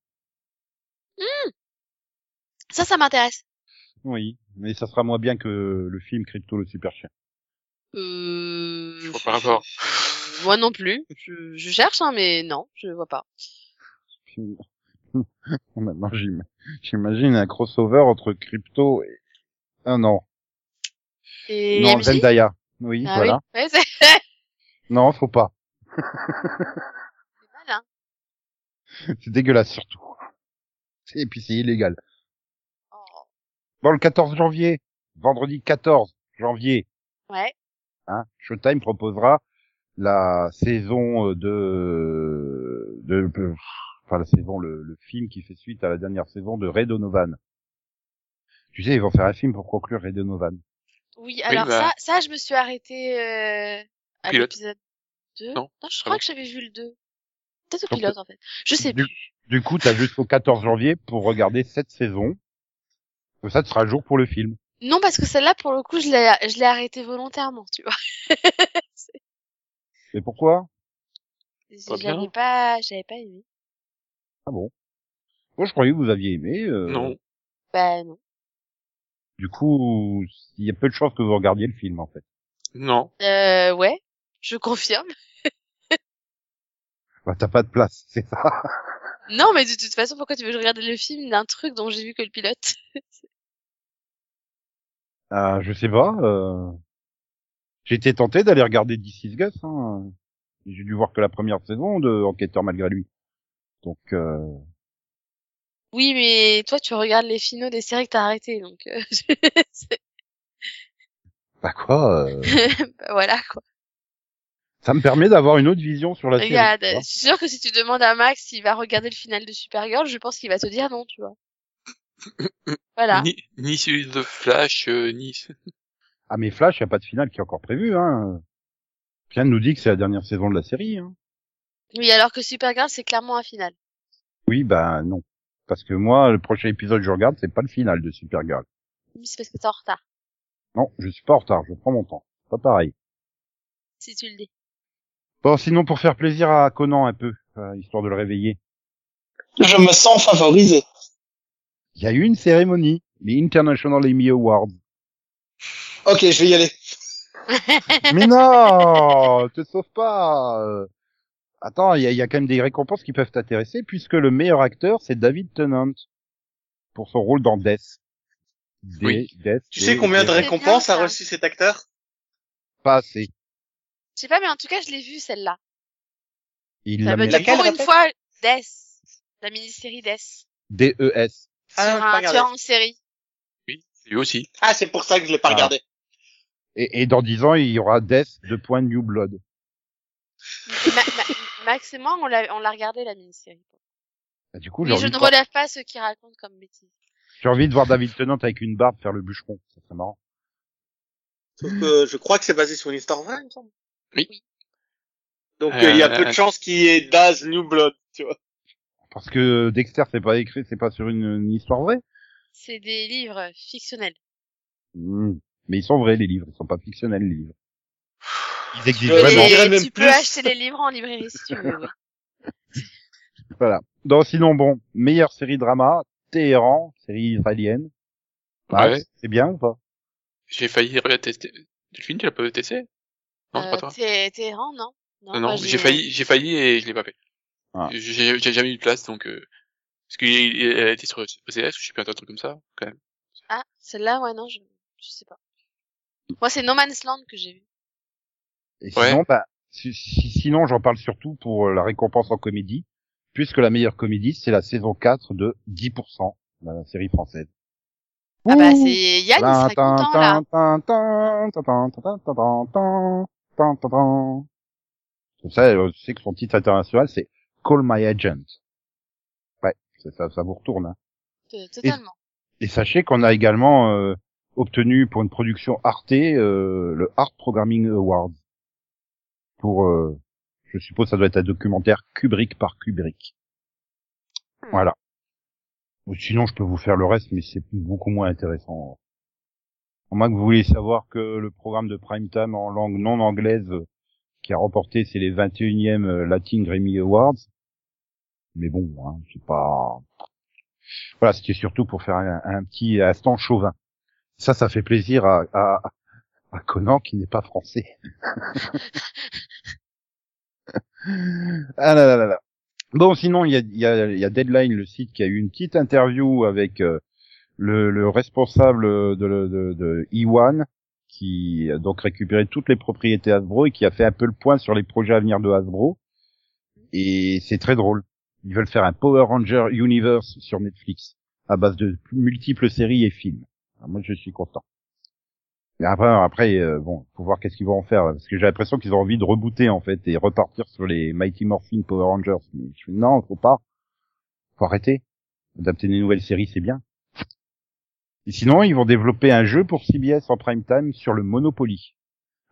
Ça, ça m'intéresse. Oui, mais ça sera moins bien que le film Crypto le super chien. Euh... Je vois pas rapport. [laughs] Moi non plus. Je, je cherche, hein, mais non, je vois pas. [laughs] Maintenant, j'imagine un crossover entre Crypto et... Ah non, Et non? Zendaya. Oui, Ah voilà. oui, ouais, [laughs] Non, faut pas. mal, hein. C'est dégueulasse surtout. Et puis c'est illégal. Bon, le 14 janvier, vendredi 14 janvier, Ouais. hein, Showtime proposera la saison euh, de, de, de- enfin la saison, le, le film qui fait suite à la dernière saison de Ray Donovan. Tu sais, ils vont faire un film pour conclure Ray Donovan. Oui, alors bah. ça, ça, je me suis arrêtée euh, à l'épisode 2. Non. je crois que j'avais vu le 2. Peut-être au pilote, en fait. Je sais du- plus. Du coup, t'as jusqu'au 14 janvier pour regarder cette saison. Comme ça, tu seras le jour pour le film. Non, parce que celle-là, pour le coup, je l'ai, je l'ai arrêtée volontairement, tu vois. [laughs] Et pourquoi? J'avais pas, j'avais pas aimé. Ah bon? Moi, je croyais que vous aviez aimé. euh, Non. Bah, non. Du coup, il y a peu de chances que vous regardiez le film, en fait. Non. Euh, ouais. Je confirme. [laughs] Bah, t'as pas de place, c'est ça. Non, mais de toute façon, pourquoi tu veux que je regarde le film d'un truc dont j'ai vu que le pilote? [laughs] Euh, je sais pas. Euh... J'ai été tenté d'aller regarder This is Gus. Hein. J'ai dû voir que la première saison de Enquêteur malgré lui. Donc, euh... Oui, mais toi, tu regardes les finaux des séries que t'as arrêtées, donc, euh, [laughs] c'est- bah quoi euh, [laughs] bah, voilà, quoi. Ça me permet d'avoir une autre vision sur la série. Regarde, vois. je suis sûre que si tu demandes à Max s'il va regarder le final de Supergirl, je pense qu'il va te dire non, tu vois. Voilà. Ni, ni celui de Flash, euh, ni. Ah mais Flash, y a pas de finale qui est encore prévu. Hein. Rien ne nous dit que c'est la dernière saison de la série. Hein. Oui, alors que Supergirl, c'est clairement un final. Oui, bah non. Parce que moi, le prochain épisode que je regarde, c'est pas le final de Supergirl. Oui, c'est parce que t'es en retard, Non, je suis pas en retard, je prends mon temps. Pas pareil. si tu le dis. Bon, sinon pour faire plaisir à Conan un peu, euh, histoire de le réveiller. Je me sens favorisé. Il y a eu une cérémonie, les International Emmy Awards. Ok, je vais y aller. [laughs] Mais non, te sauve pas. euh. attends, il y a, il y a quand même des récompenses qui peuvent t'intéresser puisque le meilleur acteur c'est David Tennant pour son rôle dans Death. D- Oui. Death, Tu sais combien de récompenses a reçu cet acteur? Pas assez. Je sais pas, mais en tout cas, je l'ai vue, celle-là. Il l'a pour une fois, Death. La mini-série Death. D-E-S. Ah, sur un tueur en série. Oui, lui aussi. Ah, c'est pour ça que je l'ai pas Ah. regardé. Et, et dans 10 ans, il y aura Death de point New Blood. Ma- ma- Max et moi, on l'a, on l'a regardé, la mini-série. Bah, du coup, Mais je ne voir- relève pas ceux qui racontent comme bêtises. j'ai envie de voir David Tennant avec une barbe faire le bûcheron. Ça serait marrant. Sauf que je crois que c'est basé sur une histoire vraie, il me semble. Oui. Donc euh, il y a Euh, peu de chances qu'il y ait Daz New Blood, tu vois. Parce que Dexter, c'est pas écrit, c'est pas sur une, une histoire vraie. C'est des livres fictionnels. Hmm. Mais ils sont vrais, les livres. Ils sont pas fictionnels, les livres. Ils existent vraiment. tu peux plus. acheter les livres en librairie si tu veux. oui. [laughs] Voilà. Donc, sinon, bon, meilleure série drama, Téhéran, série israélienne. Ah, Ouais. C'est bien ou pas? J'ai failli tester. Delphine, tu l'as pas testé? Non, c'est pas Euh, toi. Téhéran, non? Non, moi, non, j'ai failli, j'ai failli et je l'ai pas fait. Ah. J'ai jamais eu de place, donc... Euh... Parce qu'elle était sur OCS, je sais plus, un truc comme ça, quand même. Ah, celle-là, ouais, non, je, je sais pas. Mm. Moi, c'est No Man's Land que j'ai vu. Et ouais. sinon, bah, si, sinon, j'en parle surtout pour euh, la récompense en comédie, puisque la meilleure comédie, c'est la saison 4 de 10%, la série française. Ah bah, c'est Yann, il serait content, là. Comme ça, je sais que son titre international, c'est Call My Agent. Ouais, ça, ça, ça vous retourne. Hein. Totalement. Et sachez qu'on a également euh, obtenu pour une production Arte euh, le Art Programming Award. Pour, euh, je suppose, ça doit être un documentaire Kubrick par Kubrick. Hmm. Voilà. Ou Sinon, je peux vous faire le reste, mais c'est beaucoup moins intéressant. À moins que vous voulez savoir que le programme de prime time en langue non anglaise qui a remporté, c'est les 21e euh, Latin Grammy Awards. Mais bon, hein, c'est pas... Voilà, c'était surtout pour faire un, un petit instant chauvin. Ça, ça fait plaisir à, à, à Conan qui n'est pas français. [laughs] ah là là là là. Bon, sinon, il y a, y, a, il y a Deadline, le site, qui a eu une petite interview avec euh, le, le responsable de, de, de, de E1, qui a donc récupéré toutes les propriétés Hasbro et qui a fait un peu le point sur les projets à venir de Hasbro. Et c'est très drôle. Ils veulent faire un Power Ranger Universe sur Netflix à base de multiples séries et films. Moi, je suis content. Mais après, après, euh, bon, faut voir qu'est-ce qu'ils vont en faire, parce que j'ai l'impression qu'ils ont envie de rebooter en fait et repartir sur les Mighty Morphin Power Rangers. Mais je fais, non, faut pas, faut arrêter. Adapter des nouvelles séries, c'est bien. Et sinon, ils vont développer un jeu pour CBS en prime time sur le Monopoly.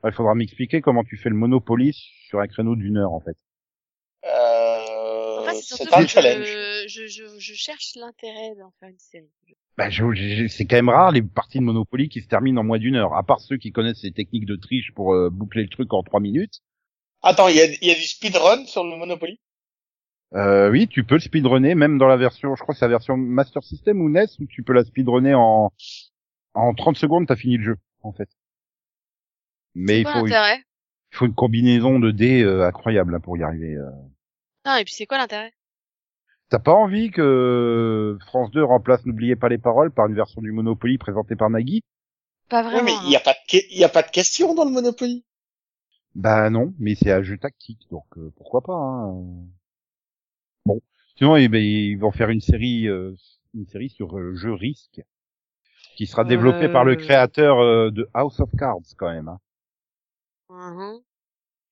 Il faudra m'expliquer comment tu fais le Monopoly sur un créneau d'une heure en fait. Euh, c'est un challenge. je, je, je, je cherche l'intérêt d'en faire une série. Bah, je- je- c'est quand même rare les parties de Monopoly qui se terminent en moins d'une heure, à part ceux qui connaissent les techniques de triche pour euh, boucler le truc en trois minutes. Attends, il y a, il y a du speedrun sur le Monopoly? Euh, oui, tu peux le speedrunner, même dans la version, je crois que c'est la version Master System ou NES, où tu peux la speedrunner en, en 30 secondes, t'as fini le jeu, en fait. Mais il faut, il l'intérêt? faut une combinaison de dés euh, incroyable là, pour y arriver. euh. Non, et puis c'est quoi l'intérêt? T'as pas envie que France 2 remplace N'oubliez pas les paroles par une version du Monopoly présentée par Nagui? Pas Oui, vraiment. mais hein. il y a pas de, il y a pas de question dans le Monopoly. Bah non, mais c'est un jeu tactique, donc euh, pourquoi pas. Hein. Bon, sinon eh ben, ils vont faire une série, euh, une série sur euh, le jeu Risk, qui sera développée par le Euh. créateur euh, de House of Cards quand même. Hein. Mhm.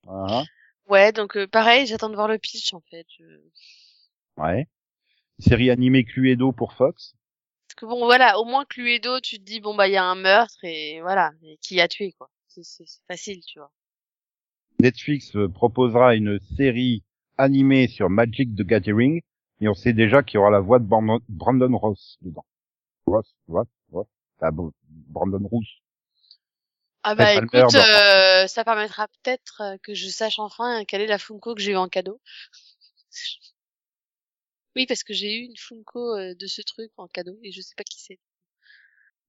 Voilà. Ouais, donc euh, pareil, j'attends de voir le pitch en fait. Je- Ouais. Série animée Cluedo pour Fox. Parce que bon, voilà, au moins Cluedo, tu te dis bon bah il y a un meurtre et voilà, et qui a tué quoi. C'est facile, tu vois. Netflix euh, proposera une série animée sur Magic the Gathering, et on sait déjà qu'il y aura la voix de Brandon, Brandon Ross dedans. Ross, Ross, Ross. Ah bon, Brandon Roos. Ah bah écoute, euh, ça permettra peut-être euh, que je sache enfin quelle est la Funko que j'ai eu en cadeau. Oui, parce que j'ai eu une Funko euh, de ce truc en cadeau et je sais pas qui c'est.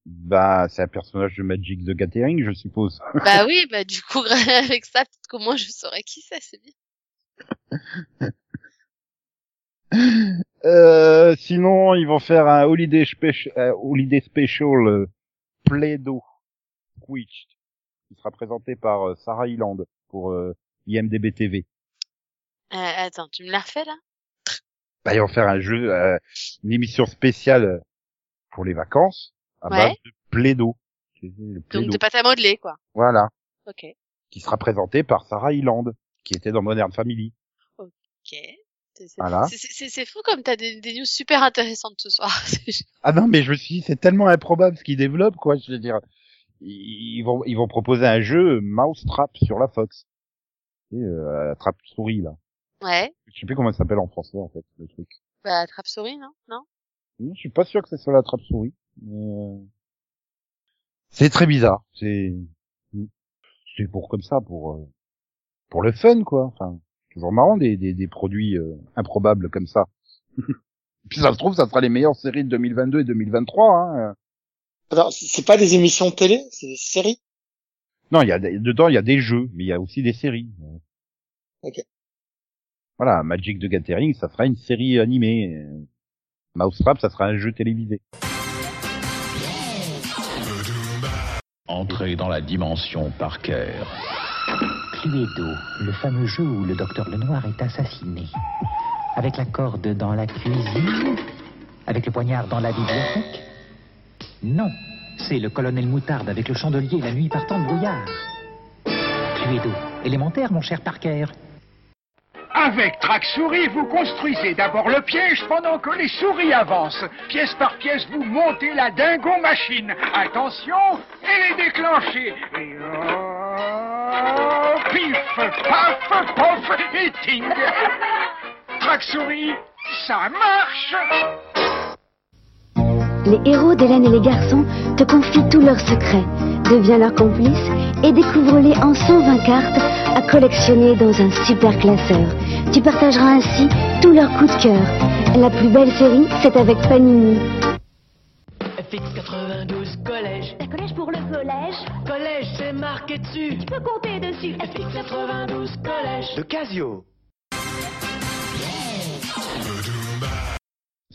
Bah, c'est un personnage de Magic the Gathering, je suppose. bah [laughs] oui, bah du coup [laughs] avec ça peut-être qu'au moins je saurais qui c'est, c'est bien. [laughs] Euh, sinon, ils vont faire un holiday, euh, holiday special euh, Play-Doh qui sera présenté par euh, Sarah Hyland pour euh, IMDB TV. Euh, attends, tu me l'as refait là? Bah, ils vont faire un jeu, euh, une émission spéciale pour les vacances à Ouais. base de le Donc de pâte à modeler quoi. Voilà, Ok. qui sera présenté par Sarah Hyland qui était dans Modern Family. Ok. Voilà. c'est fou comme t'as des, des news super intéressantes ce soir. [laughs] Ah non, mais je me suis dit, c'est tellement improbable ce qu'ils développent, quoi. Je veux dire, ils vont, ils vont proposer un jeu Mousetrap sur la Fox. Et, euh, la trappe souris, là. ouais. Je sais plus comment ça s'appelle en français, en fait, le truc. Bah trappe souris non? Non? Je suis pas sûr que ce soit la trappe souris. mais, euh, C'est très bizarre. C'est, c'est pour comme ça, pour, euh, pour le fun, quoi. Enfin, toujours marrant des, des, des produits euh, improbables comme ça. [laughs] Puis ça se trouve, ça sera les meilleures séries de 2022 et 2023, hein. C'est pas des émissions de télé, c'est des séries. Non, il y a des- dedans il y a des jeux, mais il y a aussi des séries. Ok. Voilà, Magic the Gathering, ça sera une série animée. Mousetrap, ça sera un jeu télévisé. Entrez dans la dimension par cœur. Cluedo, le fameux jeu où le docteur Lenoir est assassiné. Avec la corde dans la cuisine Avec le poignard dans la bibliothèque Non, c'est le colonel Moutarde avec le chandelier la nuit partant de brouillard. Cluedo, élémentaire, mon cher Parker. Avec Track-Souris, vous construisez d'abord le piège pendant que les souris avancent. Pièce par pièce, vous montez la dingo machine. Attention, et les déclenchez. Et oh, pif, paf, pof, et ting. Track-Souris, ça marche. Les héros d'Hélène et les garçons te confient tous leurs secrets. Deviens leur complice et découvre-les en 120 cartes à collectionner dans un super classeur. Tu partageras ainsi tous leurs coups de cœur. La plus belle série, c'est avec Panini. FX 92 collège. Un collège pour le collège Collège, c'est marqué dessus. Tu peux compter dessus. FX 92 collège. De Casio.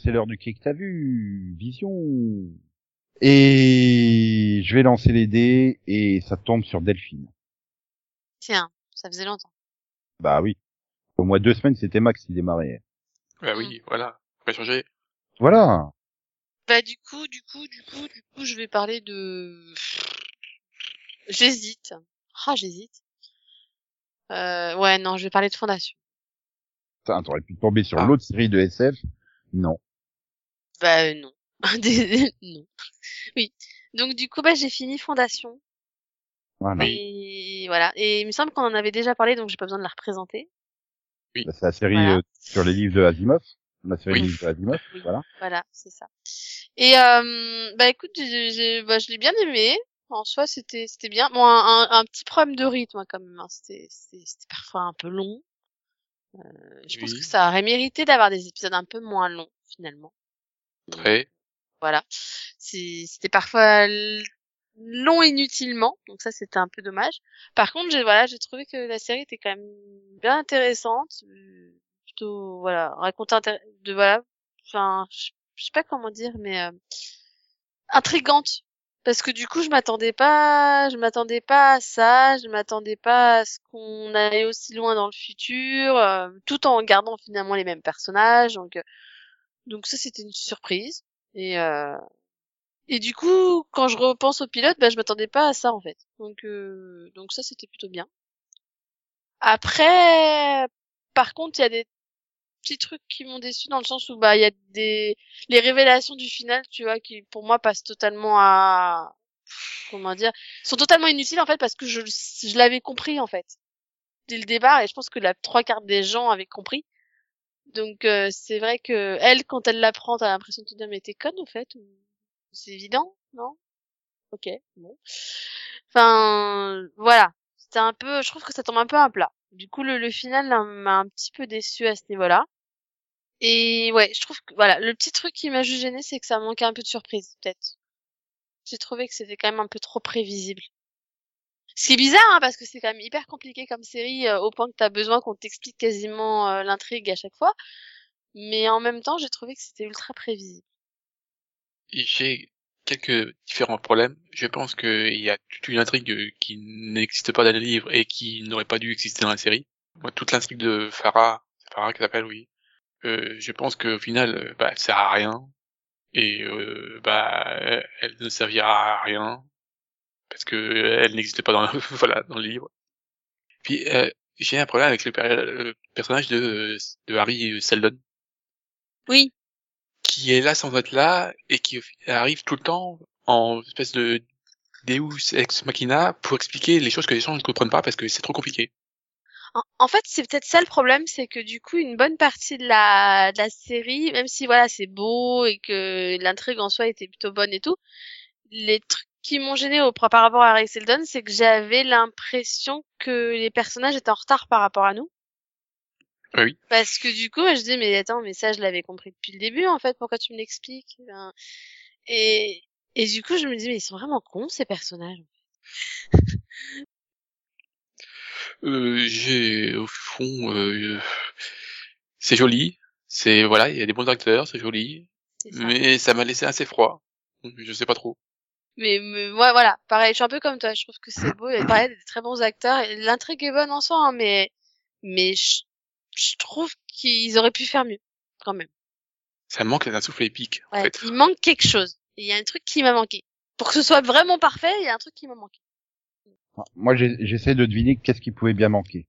C'est l'heure du kick t'as vu, vision. Et je vais lancer les dés et ça tombe sur Delphine. Tiens, ça faisait longtemps. Bah oui. Au moins deux semaines, c'était Max qui démarrait. Bah oui, voilà. On va changer. Voilà. Bah du coup, du coup, du coup, du coup, je vais parler de. [laughs] J'hésite. Ah, j'hésite. Euh, ouais, non, je vais parler de fondation. Putain, t'aurais pu tomber sur Ah. l'autre série de SF. Non. Bah euh, non. [laughs] Des- non. Oui. Donc du coup, bah j'ai fini fondation. Voilà. Et voilà. Et il me semble qu'on en avait déjà parlé, donc j'ai pas besoin de la représenter. Bah, c'est la série Voilà. euh, sur les livres de Asimov. La série Oui. de livres de Asimov. Oui. Voilà. Voilà, c'est ça. Et euh, bah écoute, j'ai, j'ai- bah, je l'ai bien aimé. En soi, c'était c'était bien. Bon, un, un, un petit problème de rythme hein, quand même. hein. C'était c'était c'était parfois un peu long. Euh, je pense Oui. que ça aurait mérité d'avoir des épisodes un peu moins longs finalement. Voilà. C'était parfois long inutilement, donc ça c'était un peu dommage. Par contre, j'ai voilà, j'ai trouvé que la série était quand même bien intéressante, euh, plutôt voilà, raconter intér- de voilà, enfin, je sais pas comment dire, mais euh, intrigante. Parce que du coup, je m'attendais pas, je m'attendais pas à ça, je m'attendais pas à ce qu'on aille aussi loin dans le futur, euh, tout en gardant finalement les mêmes personnages. Donc, euh, donc ça, c'était une surprise. Et euh, et du coup, quand je repense au pilote, bah, je m'attendais pas à ça en fait. Donc euh, donc ça, c'était plutôt bien. Après, par contre, il y a des petits trucs qui m'ont déçu dans le sens où bah il y a des les révélations du final, tu vois, qui pour moi passent totalement à comment dire, sont totalement inutiles en fait parce que je je l'avais compris en fait dès le départ et je pense que la trois quarts des gens avaient compris. Donc euh, c'est vrai que elle quand elle l'apprend, t'as l'impression de te dire mais t'es conne en fait c'est évident, non? Ok, bon. Enfin voilà, c'était un peu, je trouve que ça tombe un peu à plat. Du coup le, le final m'a un petit peu déçu à ce niveau-là. Et ouais, je trouve que voilà, le petit truc qui m'a juste gêné, c'est que ça manquait un peu de surprise, peut-être. J'ai trouvé que c'était quand même un peu trop prévisible. Ce qui est bizarre, hein, parce que c'est quand même hyper compliqué comme série, euh, au point que t'as besoin qu'on t'explique quasiment euh, l'intrigue à chaque fois. Mais en même temps, j'ai trouvé que c'était ultra prévisible. J'ai quelques différents problèmes. Je pense qu'il y a toute une intrigue qui n'existe pas dans les livres et qui n'aurait pas dû exister dans la série. Moi, toute l'intrigue de Farah, c'est Farah qui s'appelle, oui. Euh, je pense qu'au final, euh, bah, elle sert à rien. Et bah, elle ne servira à rien parce que euh, elle n'existe pas dans le, [laughs] voilà dans le livre. Puis euh, j'ai un problème avec le, per- le personnage de, de Harry Seldon Oui. qui est là sans être là et qui arrive tout le temps en espèce de Deus ex machina pour expliquer les choses que les gens ne comprennent pas parce que c'est trop compliqué. En, en fait, c'est peut-être ça le problème, c'est que du coup, une bonne partie de la, de la série, même si voilà, c'est beau et que l'intrigue en soi était plutôt bonne et tout, les trucs qui m'ont gêné au, par rapport à Harry Seldon, c'est que j'avais l'impression que les personnages étaient en retard par rapport à nous. Oui. Parce que du coup, je dis mais attends, mais ça je l'avais compris depuis le début en fait. Pourquoi tu me l'expliques? Et et du coup, je me dis mais ils sont vraiment cons ces personnages. Euh, j'ai au fond, euh, c'est joli, c'est voilà, il y a des bons acteurs, c'est joli, ça. mais ça m'a laissé assez froid. Je sais pas trop. Mais, mais moi, voilà, pareil, je suis un peu comme toi. Je trouve que c'est beau. Et pareil, des très bons acteurs. Et L'intrigue est bonne en soi, hein, mais mais je, je trouve qu'ils auraient pu faire mieux, quand même. Ça manque d'un souffle épique en Ouais, fait. il manque quelque chose. Il y a un truc qui m'a manqué. Pour que ce soit vraiment parfait, il y a un truc qui m'a manqué. Moi, j'ai- j'essaie de deviner qu'est-ce qui pouvait bien manquer.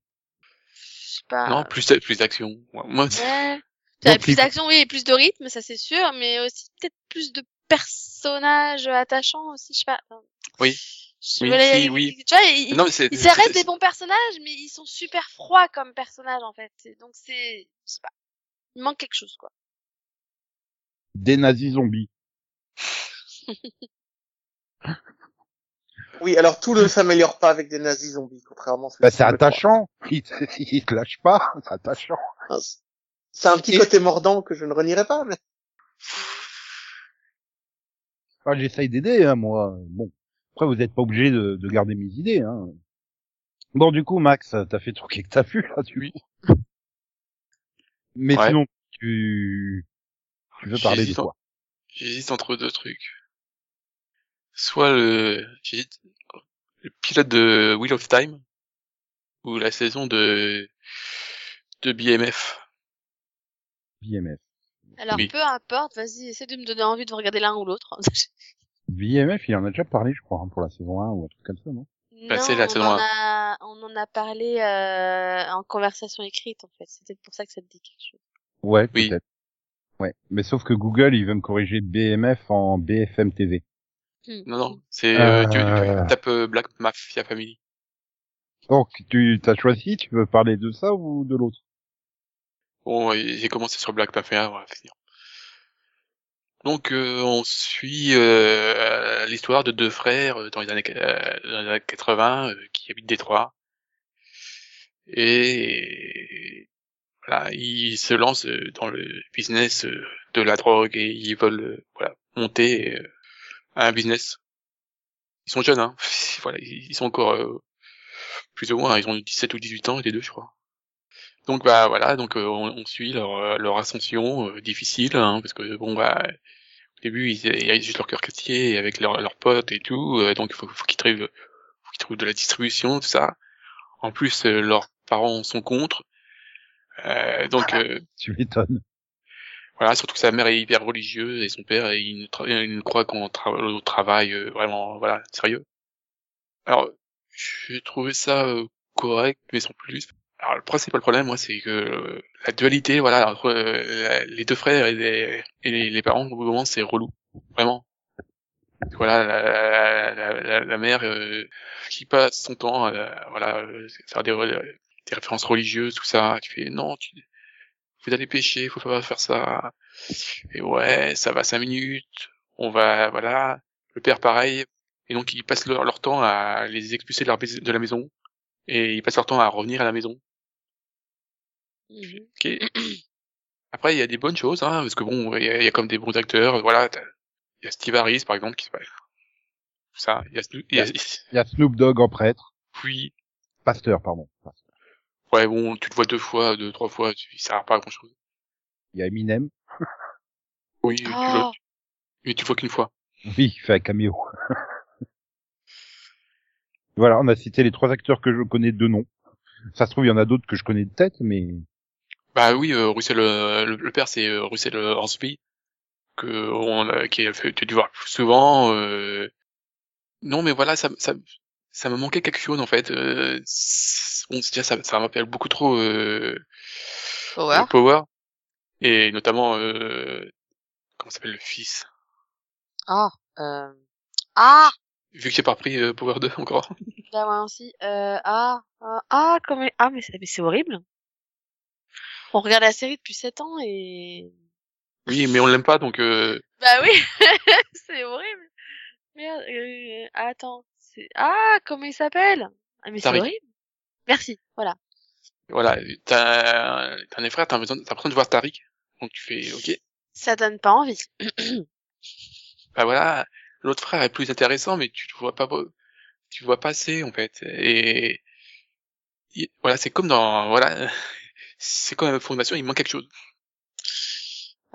Je sais pas. Non, plus plus d'action. Moi, Ouais. [laughs] Plus- d'action, oui, et plus de rythme, ça c'est sûr, mais aussi peut-être plus de personnages attachants aussi, je sais pas. Oui. je- Oui, si, oui. Tu vois, il, non, mais Ils ça reste c'est- des bons personnages, mais ils sont super froids comme personnages en fait. Donc c'est, je sais pas, il manque quelque chose quoi. Des nazis zombies. [laughs] Oui, alors tout ne s'améliore pas avec des nazis zombies, contrairement à ce que Bah, c'est attachant. [laughs] Ils, te- ils te lâchent pas. C'est attachant. C'est un petit Et- côté mordant que je ne renierai pas, mais... [laughs] Enfin, j'essaye d'aider, hein, moi. Bon. Après, vous n'êtes pas obligé de, de garder mes idées, hein. Bon, du coup, Max, t'as fait tout que t'as vu, là, du coup. Mais Ouais. sinon, tu, tu veux parler de en- quoi? J'hésite entre deux trucs. Soit le, j'hésite, le pilote de Wheel of Time, ou la saison de, de BMF. BMF. Alors Oui. peu importe, vas-y, essaie de me donner envie de regarder l'un ou l'autre. [laughs] BMF, il en a déjà parlé, je crois, hein, pour la saison 1 ou un truc comme ça, non? Bah, non, c'est la on saison en a, on en a parlé euh, en conversation écrite en fait. C'est peut-être pour ça que ça te dit quelque chose. Ouais, Oui. peut-être. Ouais. Mais sauf que Google, il veut me corriger BMF en BFM TV. Non, non, c'est, euh, tu, Euh. tu tapes euh, Black Mafia Family. Donc, tu t'as choisi, tu veux parler de ça ou de l'autre? Bon, j'ai commencé sur Black Mafia, on va finir. Donc, euh, on suit euh, l'histoire de deux frères euh, dans les années, euh, dans les années 80 euh, qui habitent Détroit. Et voilà, ils se lancent euh, dans le business de la drogue et ils veulent voilà, monter un business. Ils sont jeunes, hein. [laughs] voilà, ils sont encore plus ou moins, ils ont 17 ou 18 ans, les deux, je crois. Donc bah voilà, donc euh, on, on suit leur euh, leur ascension euh, difficile, hein, parce que bon bah au début ils, ils avaient juste leur cœur quartier avec leurs leurs potes et tout, euh, donc il faut, faut qu'ils trouvent faut qu'ils trouvent de la distribution tout ça. En plus leurs parents sont contre, donc euh, Tu m'étonnes. voilà, surtout que sa mère est hyper religieuse et son père il ne, il ne croit qu'en tra- travail vraiment voilà sérieux. Alors j'ai trouvé ça correct mais sans plus. Alors le principal problème moi c'est que euh, la dualité voilà entre euh, les deux frères et les, et les, parents au bout moment c'est relou vraiment. Voilà la, la, la, la- mère euh, qui passe son temps euh, voilà euh, faire des, re- des références religieuses tout ça tu fais non tu vous allez pêcher, faut pas faire ça. Et ouais, ça va cinq minutes. On va, voilà. Le père pareil. Et donc ils passent leur, temps à les expulser de la maison. Et ils passent leur temps à revenir à la maison. Mhm. Ok. Après, il y a des bonnes choses, hein, parce que bon, il y a, il y a comme des bons acteurs. Voilà, il y a Steve Harris par exemple qui se passe. Ça, il y a, Snoop- il y a- Il y a Snoop Dogg en prêtre. Oui. Pasteur, pardon. Pasteur. Ouais, bon, tu le vois deux fois, deux, trois fois, il sert pas à grand chose. Il y a Eminem. [laughs] Oui, tu le, Ah, mais tu le vois qu'une fois. Oui, il fait un caméo. [laughs] voilà, on a cité les trois acteurs que je connais de nom. Ça se trouve, il y en a d'autres que je connais de tête, mais Bah oui, euh, Russell, euh, le, le père c'est euh, Russell euh, Hornsby, que on a, qui a fait, tu voir plus souvent. Euh... Non, mais voilà, ça, ça, ça me manquait quelque chose en fait. Euh, c'est déjà ça, ça m'appelle beaucoup trop euh, Power. Power, et notamment euh, comment s'appelle le fils? Ah, euh... Ah, Vu que j'ai pas repris Power 2 encore. [laughs] là, moi aussi. Euh, ah, ah, ah, comme... Ah, c'est mais c'est horrible. On regarde la série depuis 7 ans et... Oui, mais on l'aime pas, donc euh, Bah oui, [laughs] c'est horrible. Merde, euh, attends, c'est... Ah, comment il s'appelle? Ah, mais c'est horrible. Merci, voilà. voilà, t'as t'as un frère, t'as besoin, t'as besoin de voir Tariq, donc tu fais ok. Ça donne pas envie. [clears throat] bah voilà, l'autre frère est plus intéressant, mais tu le vois pas, tu le vois pas assez en fait. Et, et voilà, c'est comme dans, voilà, c'est comme la fondation, il manque quelque chose.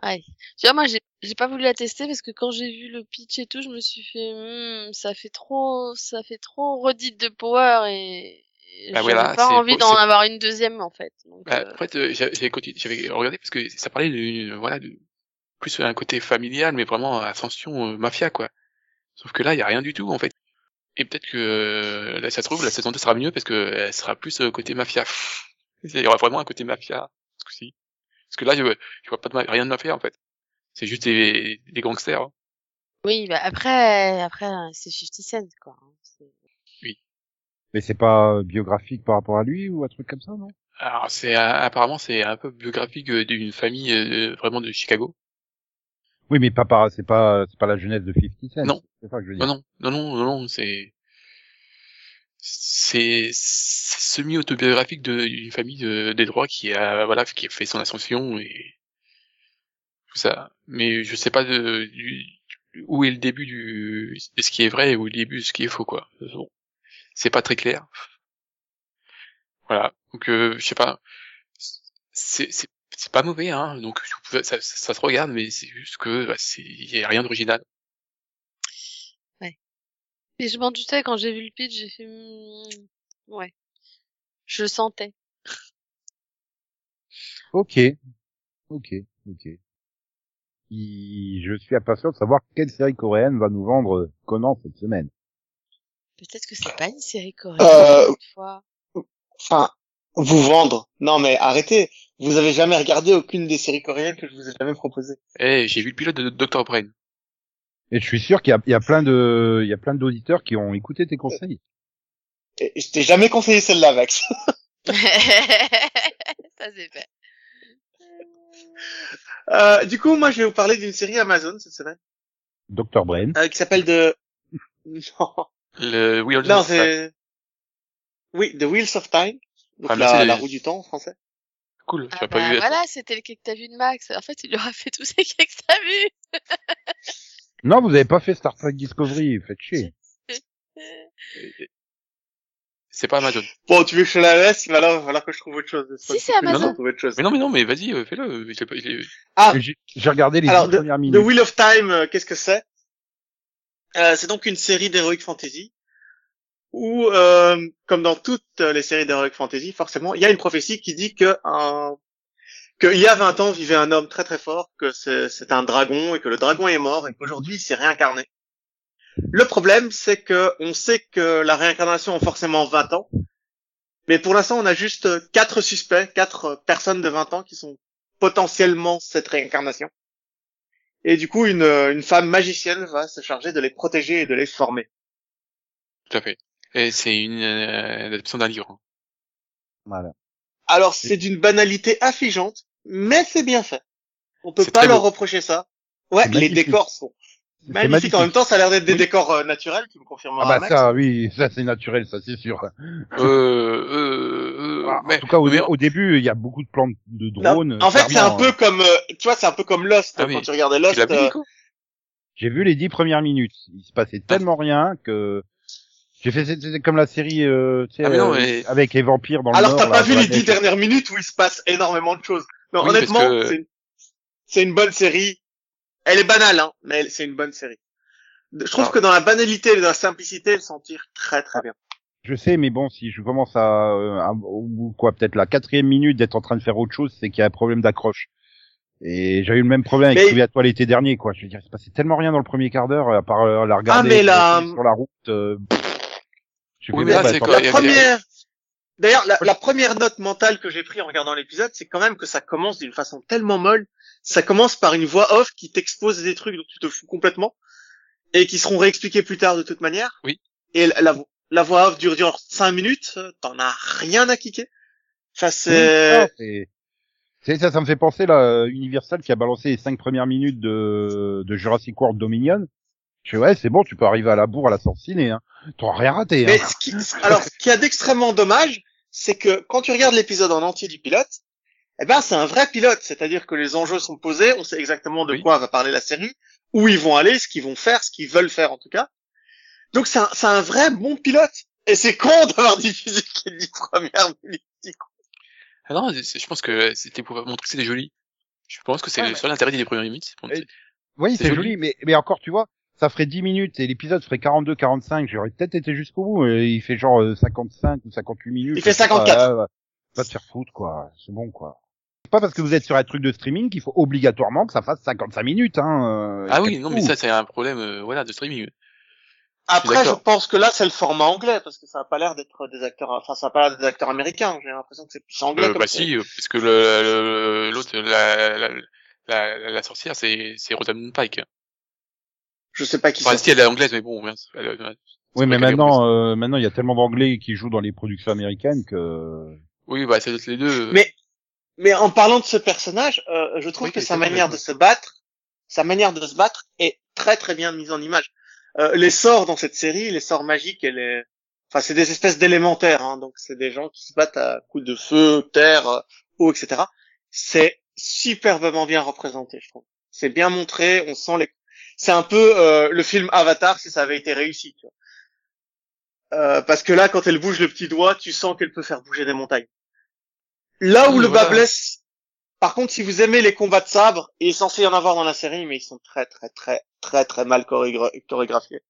Ouais. Tu vois, moi, j'ai, j'ai pas voulu la tester parce que quand j'ai vu le pitch et tout, je me suis fait, Hmm, ça fait trop, ça fait trop redite de power et, et Bah j'avais voilà, pas envie d'en avoir une deuxième, en fait. Donc, Bah, euh, en fait, euh, j'avais regardé parce que ça parlait de, voilà, de, plus un côté familial, mais vraiment ascension euh, mafia quoi. Sauf que là, il y a rien du tout en fait. Et peut-être que euh, là, ça se trouve, la saison 2 sera mieux parce que elle sera plus côté mafia. Il y aura vraiment un côté mafia ce coup-ci. Parce que là, je, je vois pas de ma- rien de mafia en fait. C'est juste des, des gangsters. hein. oui, bah, après, après, c'est 50 Cent, quoi. hein. C'est- mais c'est pas biographique par rapport à lui ou un truc comme ça, non? Alors c'est euh, apparemment c'est un peu biographique euh, d'une famille euh, vraiment de Chicago. Oui, mais pas par, c'est pas, c'est pas la jeunesse de 50 Cent. Non. C'est ça que je veux dire. non non non non, non c'est c'est semi autobiographique d'une famille de, des droits qui a voilà qui a fait son ascension et tout ça. Mais je sais pas où est le début de ce qui est vrai et où est le début de ce qui est faux quoi. Bon, c'est pas très clair. Voilà donc euh, je sais pas c'est pas mauvais hein donc ça, se regarde mais c'est juste que bah, il y a rien d'original. Et je m'en doutais quand j'ai vu le pitch, j'ai fait, Hmm, ouais. Je le sentais. Ok. Ok. Ok. Il- Je suis impatient de savoir quelle série coréenne va nous vendre Conan cette semaine. Peut-être que c'est pas une série coréenne, Euh, cette fois. Enfin, vous vendre. Non, mais arrêtez. Vous avez jamais regardé aucune des séries coréennes que je vous ai jamais proposées. Eh j'ai vu le pilote de Dr Brain. Et je suis sûr qu'il y a, il y a plein de, il y a plein d'auditeurs qui ont écouté tes conseils. Et je t'ai jamais conseillé celle-là, Max. [laughs] Ça, c'est fait. Euh, du coup, moi, je vais vous parler d'une série Amazon cette semaine, Dr Brain. euh, qui s'appelle de... [laughs] Non, Le Wheel of non Time. c'est... Oui, The Wheels of Time. Donc Ah, la, c'est- la roue du temps en français. Cool, Ah pas bah vu. voilà, c'était le quai que t'as vu de Max. En fait, il lui aura fait tous ces [laughs] quais que t'as vu. Non, vous avez pas fait Star Trek Discovery, faites chier. [laughs] C'est pas Amazon. Bon, tu veux que je la laisse, mais alors, il va falloir que je trouve autre chose. Si, pas c'est Amazon. autre chose. Mais non, mais non, mais vas-y, euh, fais-le. Ah, J'ai j'ai regardé les Alors, The, premières The minutes. Wheel of Time, euh, qu'est-ce que c'est? Euh, C'est donc une série d'heroic fantasy où, euh, comme dans toutes les séries d'heroic fantasy, forcément, il y a une prophétie qui dit que un que il y a 20 ans vivait un homme très très fort, que c'est c'est un dragon et que le dragon est mort et qu'aujourd'hui il s'est réincarné. Le problème, c'est que on sait que la réincarnation a forcément 20 ans, mais pour l'instant, on a juste quatre suspects, quatre personnes de 20 ans qui sont potentiellement cette réincarnation. Et du coup, une, une femme magicienne va se charger de les protéger et de les former. Tout à fait. Et c'est une euh, adaptation d'un livre. Voilà. Alors, c'est d'une banalité affligeante, mais c'est bien fait. On peut pas leur beau. reprocher ça. Ouais, les magnifique. décors sont C'est magnifiques. En même temps, ça a l'air d'être des Oui. décors euh, naturels, tu me confirmeras, Ah bah Max. ça, oui, ça c'est naturel, ça c'est sûr. Euh, euh, euh, Ah, mais, en tout cas, au, mais- au début, il y a beaucoup de plans de Non, drones. en fait, c'est un peu hein. comme, euh, tu vois, c'est un peu comme Lost. Ah quand oui. tu regardais Lost, euh, J'ai vu les dix premières minutes. Il se passait tellement rien que J'ai fait c'est c'est comme la série euh, tu sais, Ah, mais non, euh, mais- avec les vampires dans le Alors t'as là, pas vu les dix dernières minutes où il se passe énormément de choses. Non, Oui, honnêtement, que- c'est une- c'est une bonne série. Elle est banale, hein, mais elle- c'est une bonne série. Je trouve Alors- que dans la banalité et dans la simplicité, elle s'en tire très très bien. Je sais, mais bon, si je commence à, euh, à- ou quoi, peut-être la quatrième minute d'être en train de faire autre chose, c'est qu'il y a un problème d'accroche. Et j'ai eu le même problème avec Mais- Trivia toi l'été dernier, quoi. Je veux dire, il se passait tellement rien dans le premier quart d'heure, à part euh, la regarder mais la- sur la route. Euh... Oui, mais là, c'est quoi, y La première, d'ailleurs, la, la première note mentale que j'ai pris en regardant l'épisode, c'est quand même que ça commence d'une façon tellement molle. Ça commence par une voix off qui t'expose des trucs dont tu te fous complètement et qui seront réexpliqués plus tard de toute manière. Oui. Et la, la, la voix off dure genre 5 minutes, t'en as rien à kicker. Enfin, c'est... C'est- c'est ça, ça me fait penser là, Universal qui a balancé les cinq premières minutes de, de Jurassic World Dominion. Je fais ouais, c'est bon, tu peux arriver à la bourre à la sortie ciné, hein. T'auras rien raté, hein. Mais ce qui, alors, ce qui a d'extrêmement dommage, c'est que quand tu regardes l'épisode en entier du pilote, eh ben, c'est un vrai pilote. C'est-à-dire que les enjeux sont posés, on sait exactement de Oui. quoi va parler la série, où ils vont aller, ce qu'ils vont faire, ce qu'ils veulent faire en tout cas. Donc c'est un, c'est un vrai bon pilote. Et c'est con d'avoir [laughs] diffusé les dix premières minutes. Ah non, je pense que c'était pour montrer que c'était joli. Je pense que c'est Ouais, le seul intérêt des premières minutes. Oui, C'est c'est joli. joli, mais, mais encore, tu vois, ça ferait 10 minutes et l'épisode ferait 42-45, j'aurais peut-être été jusqu'au bout, mais il fait genre euh, 55 ou 58 minutes. Il fait je sais pas, 54. ouais, ouais. Va te faire foutre, quoi. C'est bon, quoi. C'est pas parce que vous êtes sur un truc de streaming qu'il faut obligatoirement que ça fasse 55 minutes, hein. euh, Ah et oui, non, mais ça, c'est un problème, euh, voilà, de streaming. Après, je pense que là, c'est le format anglais, parce que ça a pas l'air d'être des acteurs, enfin, ça a pas l'air des acteurs américains. J'ai l'impression que c'est plus anglais. Euh, comme bah si, euh, parce que le- le- l'autre, la, la, la, la sorcière, c'est, c'est Rosamund Pike. Je sais pas qui Enfin, c'est. si elle est anglaise, mais bon, elle, elle- Oui, mais est maintenant, euh, maintenant, il y a tellement d'anglais qui jouent dans les productions américaines que... Oui, bah, c'est les deux. Mais, mais en parlant de ce personnage, euh, je trouve Oui, que sa manière de se battre, sa manière de se battre est très très bien mise en image. Euh, les sorts dans cette série, les sorts magiques, et les... enfin c'est des espèces d'élémentaires, hein, donc c'est des gens qui se battent à coups de feu, terre, euh, eau, etc. C'est superbement bien représenté, je trouve. C'est bien montré, on sent les. C'est un peu euh, le film Avatar si ça avait été réussi. Tu vois. Euh, parce que là, quand elle bouge le petit doigt, tu sens qu'elle peut faire bouger des montagnes. Là où Oui, le voilà. bas blesse, par contre, si vous aimez les combats de sabre, il est censé y en avoir dans la série, mais ils sont très très très très très mal chorégra- chorégraphiés.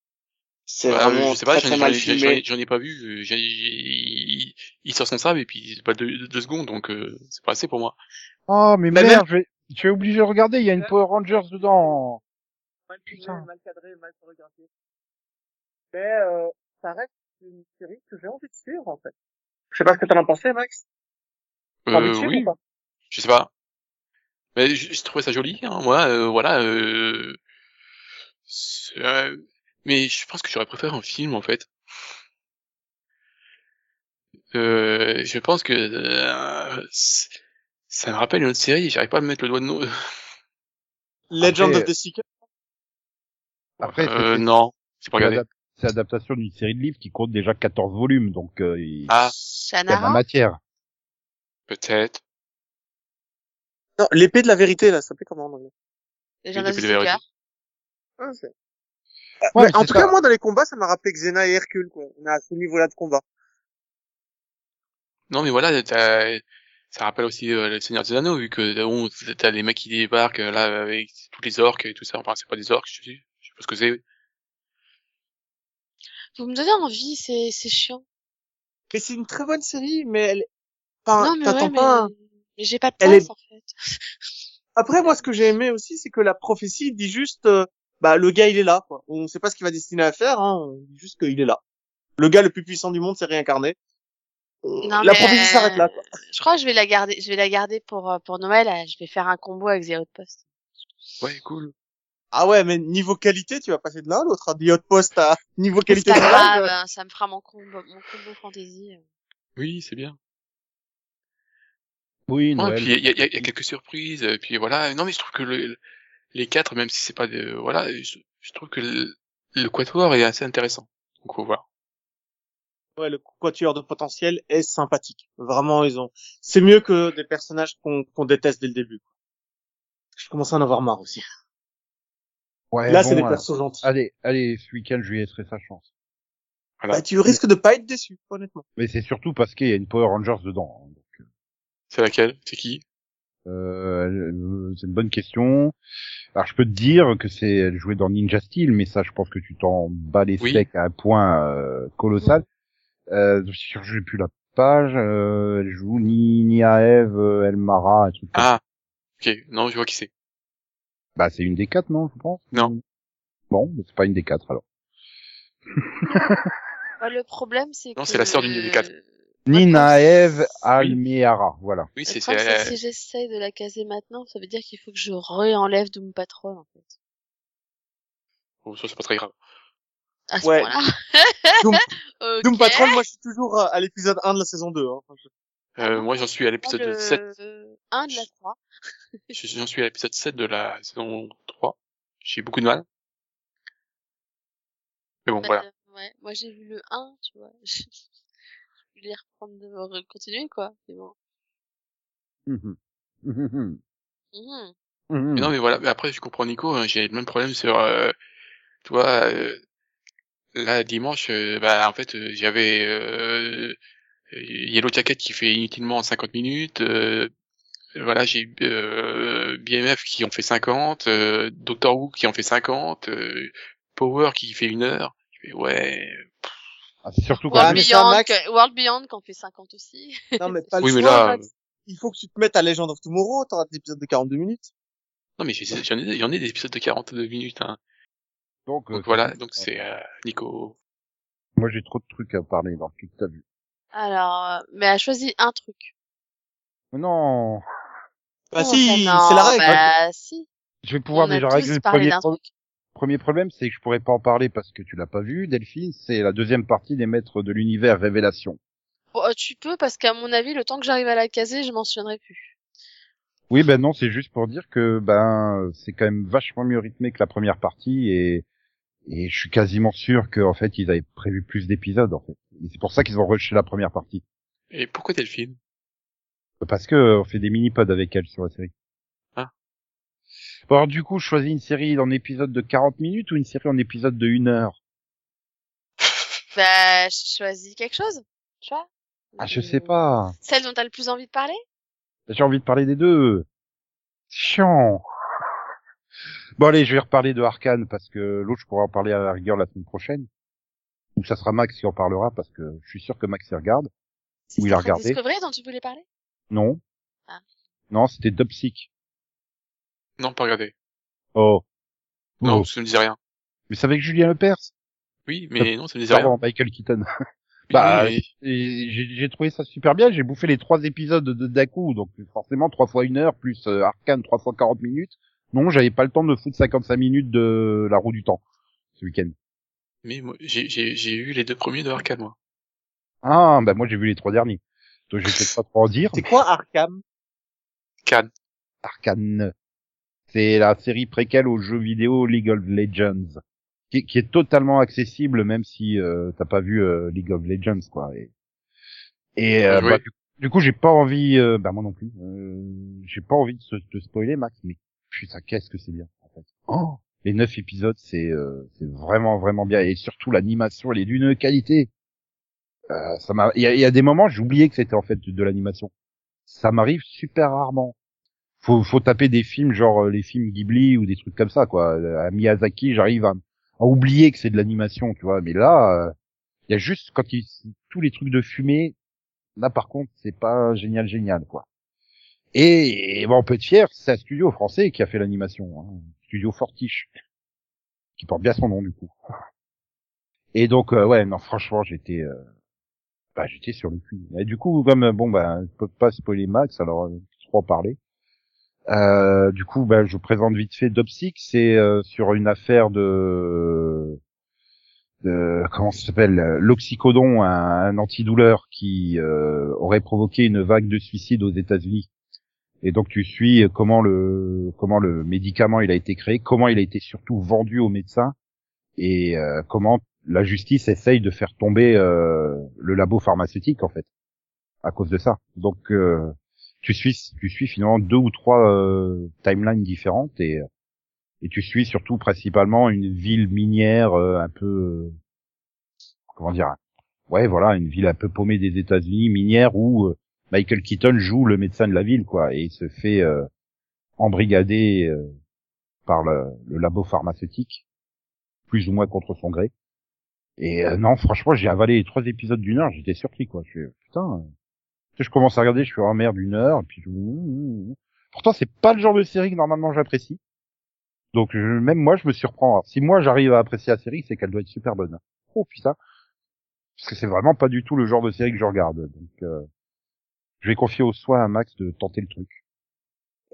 C'est Bah, vraiment je sais pas, très ai, mal j'en ai- ai- filmé. j'en ai pas vu. euh, j'ai- j'ai- il sort son sable et puis c'est pas deux, deux secondes, donc euh, c'est pas assez pour moi. Oh, mais Mais merde, je vais, je vais obligé de regarder, il y a une Power Rangers dedans. Mal filmé, mal cadré, mal chorégraphié. Mais euh, ça reste une série que j'ai envie de suivre en fait. Je sais pas ce que t'en as pensé, Max. T'as envie de Euh, suivre oui, ou pas? Je sais pas. Mais je, je trouvais ça joli, hein, moi, euh, voilà. Euh, euh, mais je pense que j'aurais préféré un film, en fait. Euh, je pense que euh, ça me rappelle une autre série, j'arrive pas à me mettre le doigt de nom. [laughs] Legend Après, of the Seeker. Après, Euh, non, c'est pas regardé. c'est adaptation d'une série de livres qui compte déjà 14 volumes, donc euh, il Ah, il y a de la matière. peut-être. Non, l'épée de la vérité là, ça s'appelait comment en anglais? Oui, depuis le d'Azteca. vérité. Ah, Ouais, Mais en tout ça. cas, moi, dans les combats, ça m'a rappelé Xena et Hercule, quoi. On est à ce niveau-là de combat. Non, mais voilà, t'as- ça rappelle aussi euh, le Seigneur des Anneaux, vu que bon, t'as les mecs qui débarquent euh, là avec tous les orques et tout ça. Enfin, c'est pas des orques, je sais, je sais pas ce que c'est. Vous me donnez envie, c'est c'est chiant. Mais c'est une très bonne série, mais elle... Enfin, non, mais t'attends ouais, pas... un- mais, mais j'ai pas de place, est- en fait. [laughs] Après, moi, ce que j'ai aimé aussi, c'est que la prophétie dit juste, euh, bah, le gars, il est là, quoi. On sait pas ce qu'il va destiner à faire, hein. On dit juste qu'il est là. Le gars le plus puissant du monde s'est réincarné. Euh, Non, la prophétie s'arrête là, quoi. Je crois que je vais la garder, je vais la garder pour, euh, pour Noël. euh, Je vais faire un combo avec The Outpost. Ouais, cool. Ah ouais, mais niveau qualité, tu vas passer de l'un à l'autre, hein. The Outpost à niveau C'est qualité pas grave, ça me fera mon combo, mon combo fantasy. Oui, c'est bien. Oui, Ouais, Noël. puis il y a, il y a- il y a quelques surprises, et puis voilà. Non, mais je trouve que le- les quatre, même si c'est pas de, voilà, je, je trouve que le, le quatuor est assez intéressant. Donc faut voir. Ouais, le quatuor de potentiel est sympathique. Vraiment, ils ont. C'est mieux que des personnages qu'on qu'on déteste dès le début. quoi. Je commence à en avoir marre aussi. Ouais, Là, bon, c'est des euh, persos gentils. Allez, allez, ce week-end, je lui laisserai sa chance. Voilà. Bah, tu risques de pas être déçu, honnêtement. Mais c'est surtout parce qu'il y a une Power Rangers dedans. hein. Donc, C'est laquelle? C'est qui? Euh, euh, c'est une bonne question. Alors je peux te dire que c'est elle jouait dans Ninja Steel, mais ça je pense que tu t'en bats les Oui. steaks à un point euh, colossal. Euh, je suis sûr que j'ai plus la page. Euh, elle joue ni ni à Eve, euh, Elmara, un truc. Ah, ok. Non, je vois qui c'est. Bah c'est une des quatre, non, je pense? Non. Bon, mais c'est pas une des quatre alors. [laughs] Bah, le problème, c'est que... Non, c'est la sœur d'une des quatre. Nina Eve Almiara, voilà. Oui, c'est c'est si j'essaye de la caser maintenant, ça veut dire qu'il faut que je réenlève Doom Patrol, en fait. oh, ça c'est pas très grave. À ce Ouais. point-là. Doom, [laughs] Ok. Doom Patrol, moi, je suis toujours à à l'épisode 1 de la saison 2. Hein. Euh, moi, j'en suis à l'épisode le 7. 1 de la 3. [laughs] J'en suis à l'épisode 7 de la saison 3. J'ai beaucoup de mal. Mais bon, voilà. Euh, ouais. Moi, j'ai vu le 1, tu vois. [laughs] Je voulais reprendre de re- continuer, quoi. Mais bon. Mhm. Mhm. Mhm. Mhm. Mais non, mais voilà. Mais après, je comprends Nico. hein, J'ai le même problème sur, euh, tu vois, euh, là dimanche, euh, bah en fait, euh, j'avais euh, Yellow Jacket qui fait inutilement 50 minutes. euh, voilà, j'ai euh, BMF qui en fait 50, euh, Doctor Who qui en fait 50, euh, Power qui fait une heure. Je fais ouais. Ah, c'est surtout quand World, mais ça, Beyond, Max- World Beyond, qu'en fait 50 aussi. [laughs] Non, mais pas Oui, le mais choix. là, Max. Il faut que tu te mettes à Legend of Tomorrow, t'auras des épisodes de 42 minutes. non mais j'ai- j'en ai, j'en ai des épisodes de 42 minutes. Hein. Donc, euh, Donc voilà, donc c'est euh, Nico. Moi j'ai trop de trucs à parler dans tout que t'as vu. Alors, euh, mais elle choisit un truc. Non, Bah Oh, si, ça, non, c'est la règle. Bah, si. je vais pouvoir On déjà régler le premier, d'un pro- truc. premier problème, c'est que je pourrais pas en parler parce que tu l'as pas vu, Delphine. C'est la deuxième partie des maîtres de l'univers Révélation. Bon, euh, tu peux, parce qu'à mon avis, le temps que j'arrive à la caser, je m'en souviendrai plus. Oui, ben non, c'est juste pour dire que ben c'est quand même vachement mieux rythmé que la première partie et et je suis quasiment sûr qu'en fait ils avaient prévu plus d'épisodes en fait. Et c'est pour ça qu'ils ont rushé la première partie Et pourquoi Delphine parce que on fait des mini pods avec elle sur la série. Ah. Bon, alors du coup, je choisis une série en épisode de 40 minutes ou une série en épisode de 1 heure? [laughs] Bah, je choisis quelque chose, tu vois. Ah, je Euh, sais pas. Celle dont t'as le plus envie de parler? J'ai envie de parler des deux. Chiant. Bon allez, je vais reparler de Arkane parce que l'autre je pourrais en parler à la rigueur la semaine prochaine. Ou ça sera Max qui en parlera parce que je suis sûr que Max y regarde. C'est Oui, il a regardé. Discovery dont tu voulais parler? Non. Ah. Non, c'était Dopsic. Non, pas regardé. Oh. Non, Oh. ça me disait rien. Mais c'est avec Julien Lepers. Oui, mais non, ça me disait rien. Pardon, Michael Keaton. [laughs] Bah, oui, j'ai trouvé ça super bien. J'ai bouffé les trois épisodes de d'un coup, donc forcément trois fois une heure plus euh, Arkane trois fois 40 minutes. Non, j'avais pas le temps de me foutre 55 minutes de la roue du temps ce week-end. mais moi, j'ai, j'ai, j'ai eu les deux premiers de Arcane, moi. Ah, bah moi j'ai vu les trois derniers. Donc je vais peut-être pas trop en dire. C'est quoi Arkham? Cannes. Arkane. C'est la série préquelle au jeu vidéo League of Legends, qui, qui est totalement accessible même si euh, t'as pas vu euh, League of Legends quoi. Et, et euh, bah, du, du coup j'ai pas envie, euh, bah moi non plus, euh, j'ai pas envie de se de spoiler Max, mais putain qu'est-ce que c'est bien en fait. Oh, les neuf épisodes c'est euh, vraiment vraiment bien et surtout l'animation elle est d'une qualité. Euh, ça m'a, il y a, y a des moments oublié que c'était en fait de, l'animation. Ça m'arrive super rarement faut, faut taper des films genre euh, les films Ghibli ou des trucs comme ça quoi. Euh, À Miyazaki, j'arrive à, à oublier que c'est de l'animation, tu vois. Mais là, il y a juste quand il tous les trucs de fumée. Là, par contre, c'est pas génial, génial quoi. Et, et bon, on peut être fier, c'est un studio français qui a fait l'animation, hein. studio Fortiche, qui porte bien son nom du coup. Et donc, euh, ouais, non, franchement, j'étais, euh, bah, j'étais sur le cul. Et du coup, comme euh, bon, bah, je peux pas spoiler Max, alors euh, peux en parler. Euh, du coup, bah, je vous présente vite fait Dopsic. C'est sur une affaire de, comment ça s'appelle, l'oxycodon, un, un antidouleur qui euh, aurait provoqué une vague de suicides aux États-Unis. Et donc tu suis comment le comment le médicament il a été créé, comment il a été surtout vendu aux médecins et euh, comment la justice essaye de faire tomber euh, le labo pharmaceutique en fait à cause de ça. Donc euh, tu suis tu suis finalement deux ou trois euh, timelines différentes et et tu suis surtout principalement une ville minière euh, un peu comment dire, ouais, voilà, une ville un peu paumée des États-Unis, minière, où euh, Michael Keaton joue le médecin de la ville, quoi, et il se fait euh, embrigader euh, par le, le labo pharmaceutique, plus ou moins contre son gré. Et euh, non, franchement, j'ai avalé les trois épisodes d'une heure, j'étais surpris, quoi. Je putain, euh, je commence à regarder, je suis en merde d'une heure, et puis je... pourtant c'est pas le genre de série que normalement j'apprécie. Donc je- même moi, je me surprends. Si moi j'arrive à apprécier la série, c'est qu'elle doit être super bonne. Oh putain, parce que c'est vraiment pas du tout le genre de série que je regarde. Donc euh, je vais confier au soin à Max de tenter le truc.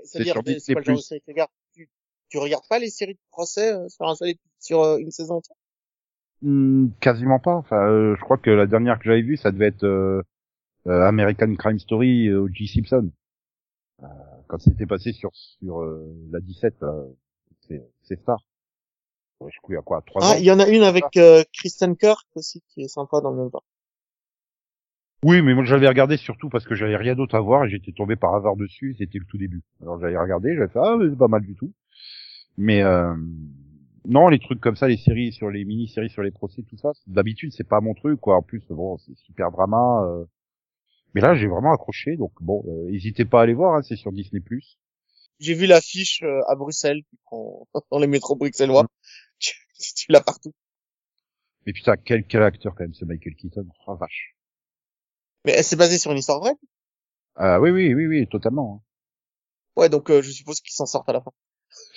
C'est-à-dire, c'est pas le genre de série que tu regardes. Tu, tu regardes pas les séries de procès euh, sur un seul ép- sur euh, une saison entière? Hmm, quasiment pas. Enfin, euh, je crois que la dernière que j'avais vue, ça devait être euh, American Crime Story euh, O.J. Simpson. Euh, quand c'était passé sur sur euh, la 17, là, c'est Star. Je y a quoi, trois Ah, ans. il y en a une avec euh, Kristen Kirk aussi qui est sympa dans le même genre. Oui, mais moi j'avais regardé surtout parce que j'avais rien d'autre à voir et j'étais tombé par hasard dessus. C'était le tout début. Alors j'avais regardé, j'avais fait ah c'est pas mal du tout. Mais euh, non, les trucs comme ça, les séries sur les mini-séries sur les procès, tout ça, d'habitude c'est pas mon truc quoi. En plus bon, c'est super drama. euh. Mais là j'ai vraiment accroché, donc bon, euh, n'hésitez pas à aller voir, hein, c'est sur Disney+. J'ai vu l'affiche euh, à Bruxelles [laughs] dans les métros bruxellois. Tu, [laughs] tu l'as partout. Mais putain, quel quel acteur quand même, ce Michael Keaton. Oh vache. Mais c'est basé sur une histoire vraie? Ah oui oui oui oui, totalement. hein. Ouais, donc euh, je suppose qu'ils s'en sortent à la fin.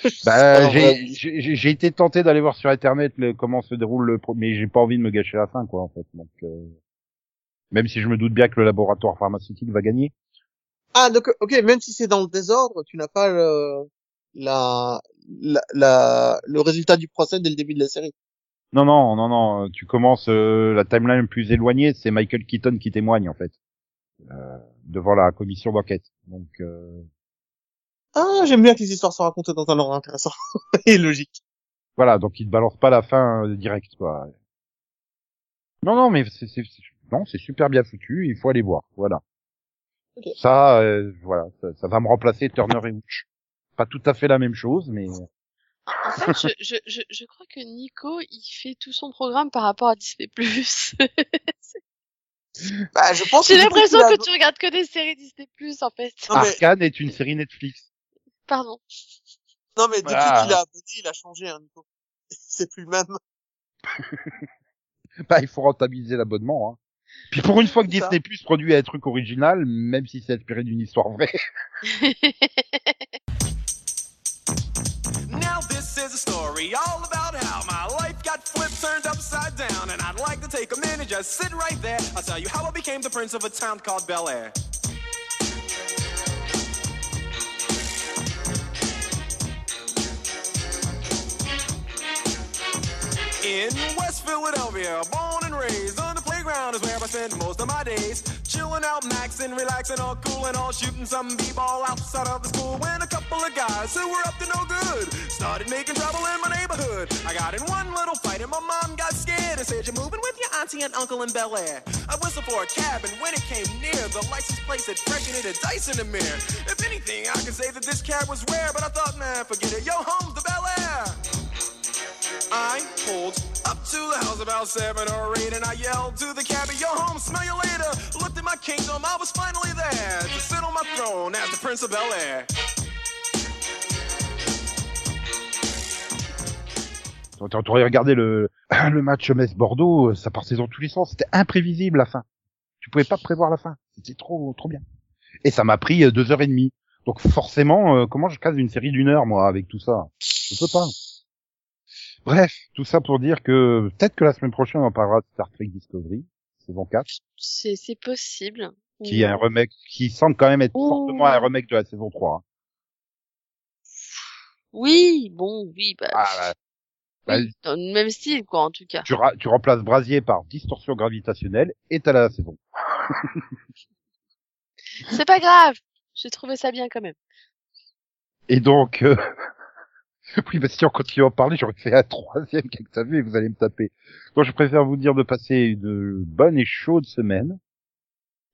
[laughs] Bah, j'ai été tenté d'aller voir sur internet le, comment se déroule le, mais j'ai pas envie de me gâcher la fin, quoi, en fait. Donc, euh, même si je me doute bien que le laboratoire pharmaceutique va gagner. Ah, donc ok, même si c'est dans le désordre, tu n'as pas le, la, la, la, le résultat du procès dès le début de la série. Non, non, non, non. Tu commences euh, la timeline plus éloignée, c'est Michael Keaton qui témoigne, en fait, euh, devant la commission d'enquête. Donc, euh, Ah, j'aime bien que les histoires soient racontées dans un ordre intéressant [laughs] et logique. voilà, donc il te balance pas la fin euh, direct, quoi. Non, non, mais c'est, non, super bien foutu. Il faut aller voir, voilà. Ok. Ça, euh, voilà, ça, ça va me remplacer Turner et Hooch. Pas tout à fait la même chose, mais En fait, je, je, je, je crois que Nico, il fait tout son programme par rapport à Disney+. [laughs] Bah, je pense J'ai l'impression que tu regardes que des séries Disney+, en fait. Non, mais- Arcane est une série Netflix. Pardon. Non, mais depuis Ah. qu'il a abonné, il a changé, hein, Nico. [laughs] C'est plus le même. [laughs] Bah, il faut rentabiliser l'abonnement. Hein. Puis pour une fois que. Disney Plus produit un truc original, même si c'est inspiré d'une histoire vraie. This is a story all about how my life got flipped, turned upside down, and I'd like to take a minute, just sit right there. I'll tell you how I became the prince of a town called Bel Air. In West Philadelphia, born and raised on the playground is where I spend most of my days. Chilling out, maxing, relaxing, all cool and all shooting some b-ball outside of the school. When a couple of guys who were up to no good started making trouble in my neighborhood. I got in one little fight and my mom got scared and said, "You're moving with your auntie and uncle in Bel Air." I whistled for a cab and when it came near, the license plate said "Fresh and a dice in the mirror." If anything, I could say that this cab was rare, but I thought, man, forget it. Yo, home's the Bel Air. I pulled up to the house about seven or eight, and I yelled to the cabbie, "Yo, home, smell you later." Looked at my kingdom, I was finally there to sit on my throne as the Prince of Bel Air. T'aurais t'aurais regardé le, [clears throat] le match Metz-Bordeaux, ça partait dans tous les sens. C'était imprévisible la fin. Tu pouvais pas prévoir la fin. C'était trop, trop bien. Et ça m'a pris euh, deux heures et demie. Donc forcément, euh, comment je case une série d'une heure moi avec tout ça? Je peux pas. Bref, tout ça pour dire que peut-être que la semaine prochaine on parlera de Star Trek Discovery, saison 4, C'est c'est possible. qui est un remake, qui semble quand même être fortement un remake de la saison 3. hein. Oui, bon, oui, bah, Ah, bah, oui, dans le même style, quoi, en tout cas. tu, tu remplaces Brasier par distorsion gravitationnelle et t'as la saison. C'est pas grave. J'ai trouvé ça bien quand même. Et donc, euh... [laughs] oui, bah, si on continue à en parler, j'aurais fait un troisième que ça vu et vous allez me taper. Donc, je préfère vous dire de passer une bonne et chaude semaine.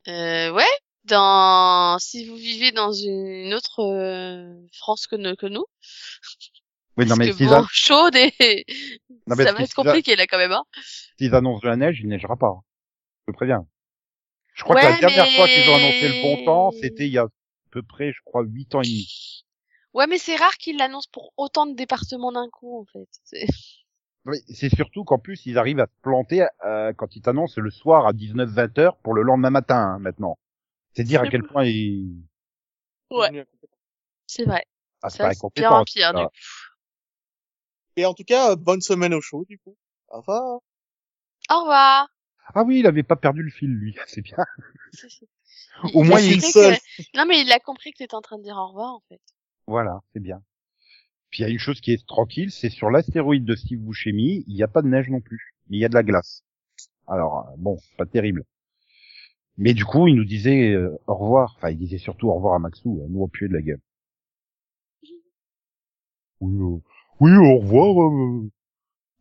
Euh, ouais. Dans, si vous vivez dans une autre euh, France que, nous- que nous, [laughs] Oui, non, mais que s'ils bon, a- [laughs] chaude et Non, mais ça va être a- compliqué là quand même. Hein. s'ils annoncent de la neige, il neigera pas. Je te préviens. Je crois que la dernière mais- fois qu'ils ont annoncé le bon temps, c'était il y a à peu près, je crois, 8 ans et demi. Ouais, mais c'est rare qu'ils l'annoncent pour autant de départements d'un coup en fait. [laughs] C'est- Oui, C'est surtout qu'en plus, ils arrivent à se planter euh, quand ils t'annoncent le soir à 19-20 heures pour le lendemain matin, hein, maintenant. C'est dire à quel point ils... Ouais, c'est vrai. Ah, c'est Ça, pas incompétent. bien pire, du coup. Et en tout cas, bonne semaine au show, du coup. Au revoir. Au revoir. Ah oui, il avait pas perdu le fil, lui. [laughs] C'est bien. Au il moins, a il- que- Non, mais il a compris que t'étais en train de dire au revoir, en fait. Voilà, c'est bien. Puis il y a une chose qui est tranquille, c'est sur l'astéroïde de Steve Buscemi, il n'y a pas de neige non plus, mais il y a de la glace. Alors euh, bon, pas terrible. Mais du coup, il nous disait euh, au revoir. Enfin, il disait surtout au revoir à Maxou, à nous appuyer de la gueule. Oui, euh, oui, au revoir. euh,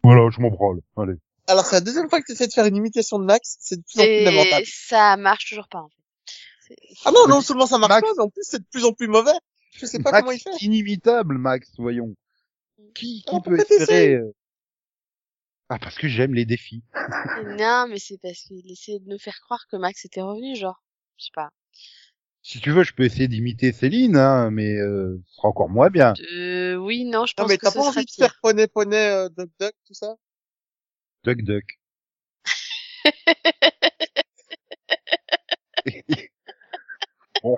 Voilà, je m'en branle. Allez. Alors, c'est la deuxième fois que tu essaies de faire une imitation de Max, c'est de plus en plus Et lamentable. ça marche toujours pas, en fait. Ah non, non seulement ça marche Max- pas, mais en plus c'est de plus en plus mauvais. Je sais pas Max, comment il fait. Inimitable, Max, voyons. Qui, qui peut espérer euh, Ah, parce que j'aime les défis. Non, mais c'est parce qu'il essayait de nous faire croire que Max était revenu, genre. Je sais pas. Si tu veux, je peux essayer d'imiter Céline, hein, mais euh, ce sera encore moins bien. Euh, oui, non, je Non, pense mais que t'as pas envie de faire poney poney, euh, duck duck, tout ça? Duck Duck. [laughs] bon.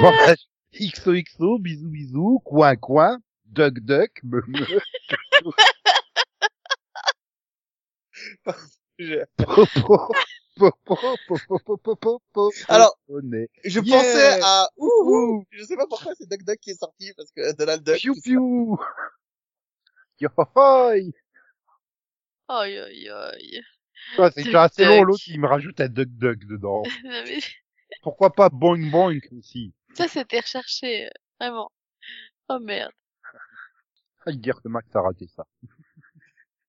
Bon, [laughs] bah, XOXO, bisous bisous, coin coin, Duck Duck, [laughs] me me. Alors. [laughs] Je Yeah. pensais à ouh, je sais pas pourquoi c'est Duck Duck qui est sorti parce que Donald Duck. Ça. piou. Yohoy. Aïe, aïe, aïe. Ah, c'est assez long, l'autre il me rajoute un Duck Duck dedans. Pourquoi pas Boing Boing aussi? Ça, c'était recherché, euh, vraiment. Oh merde. Ah, dire que Max a raté ça.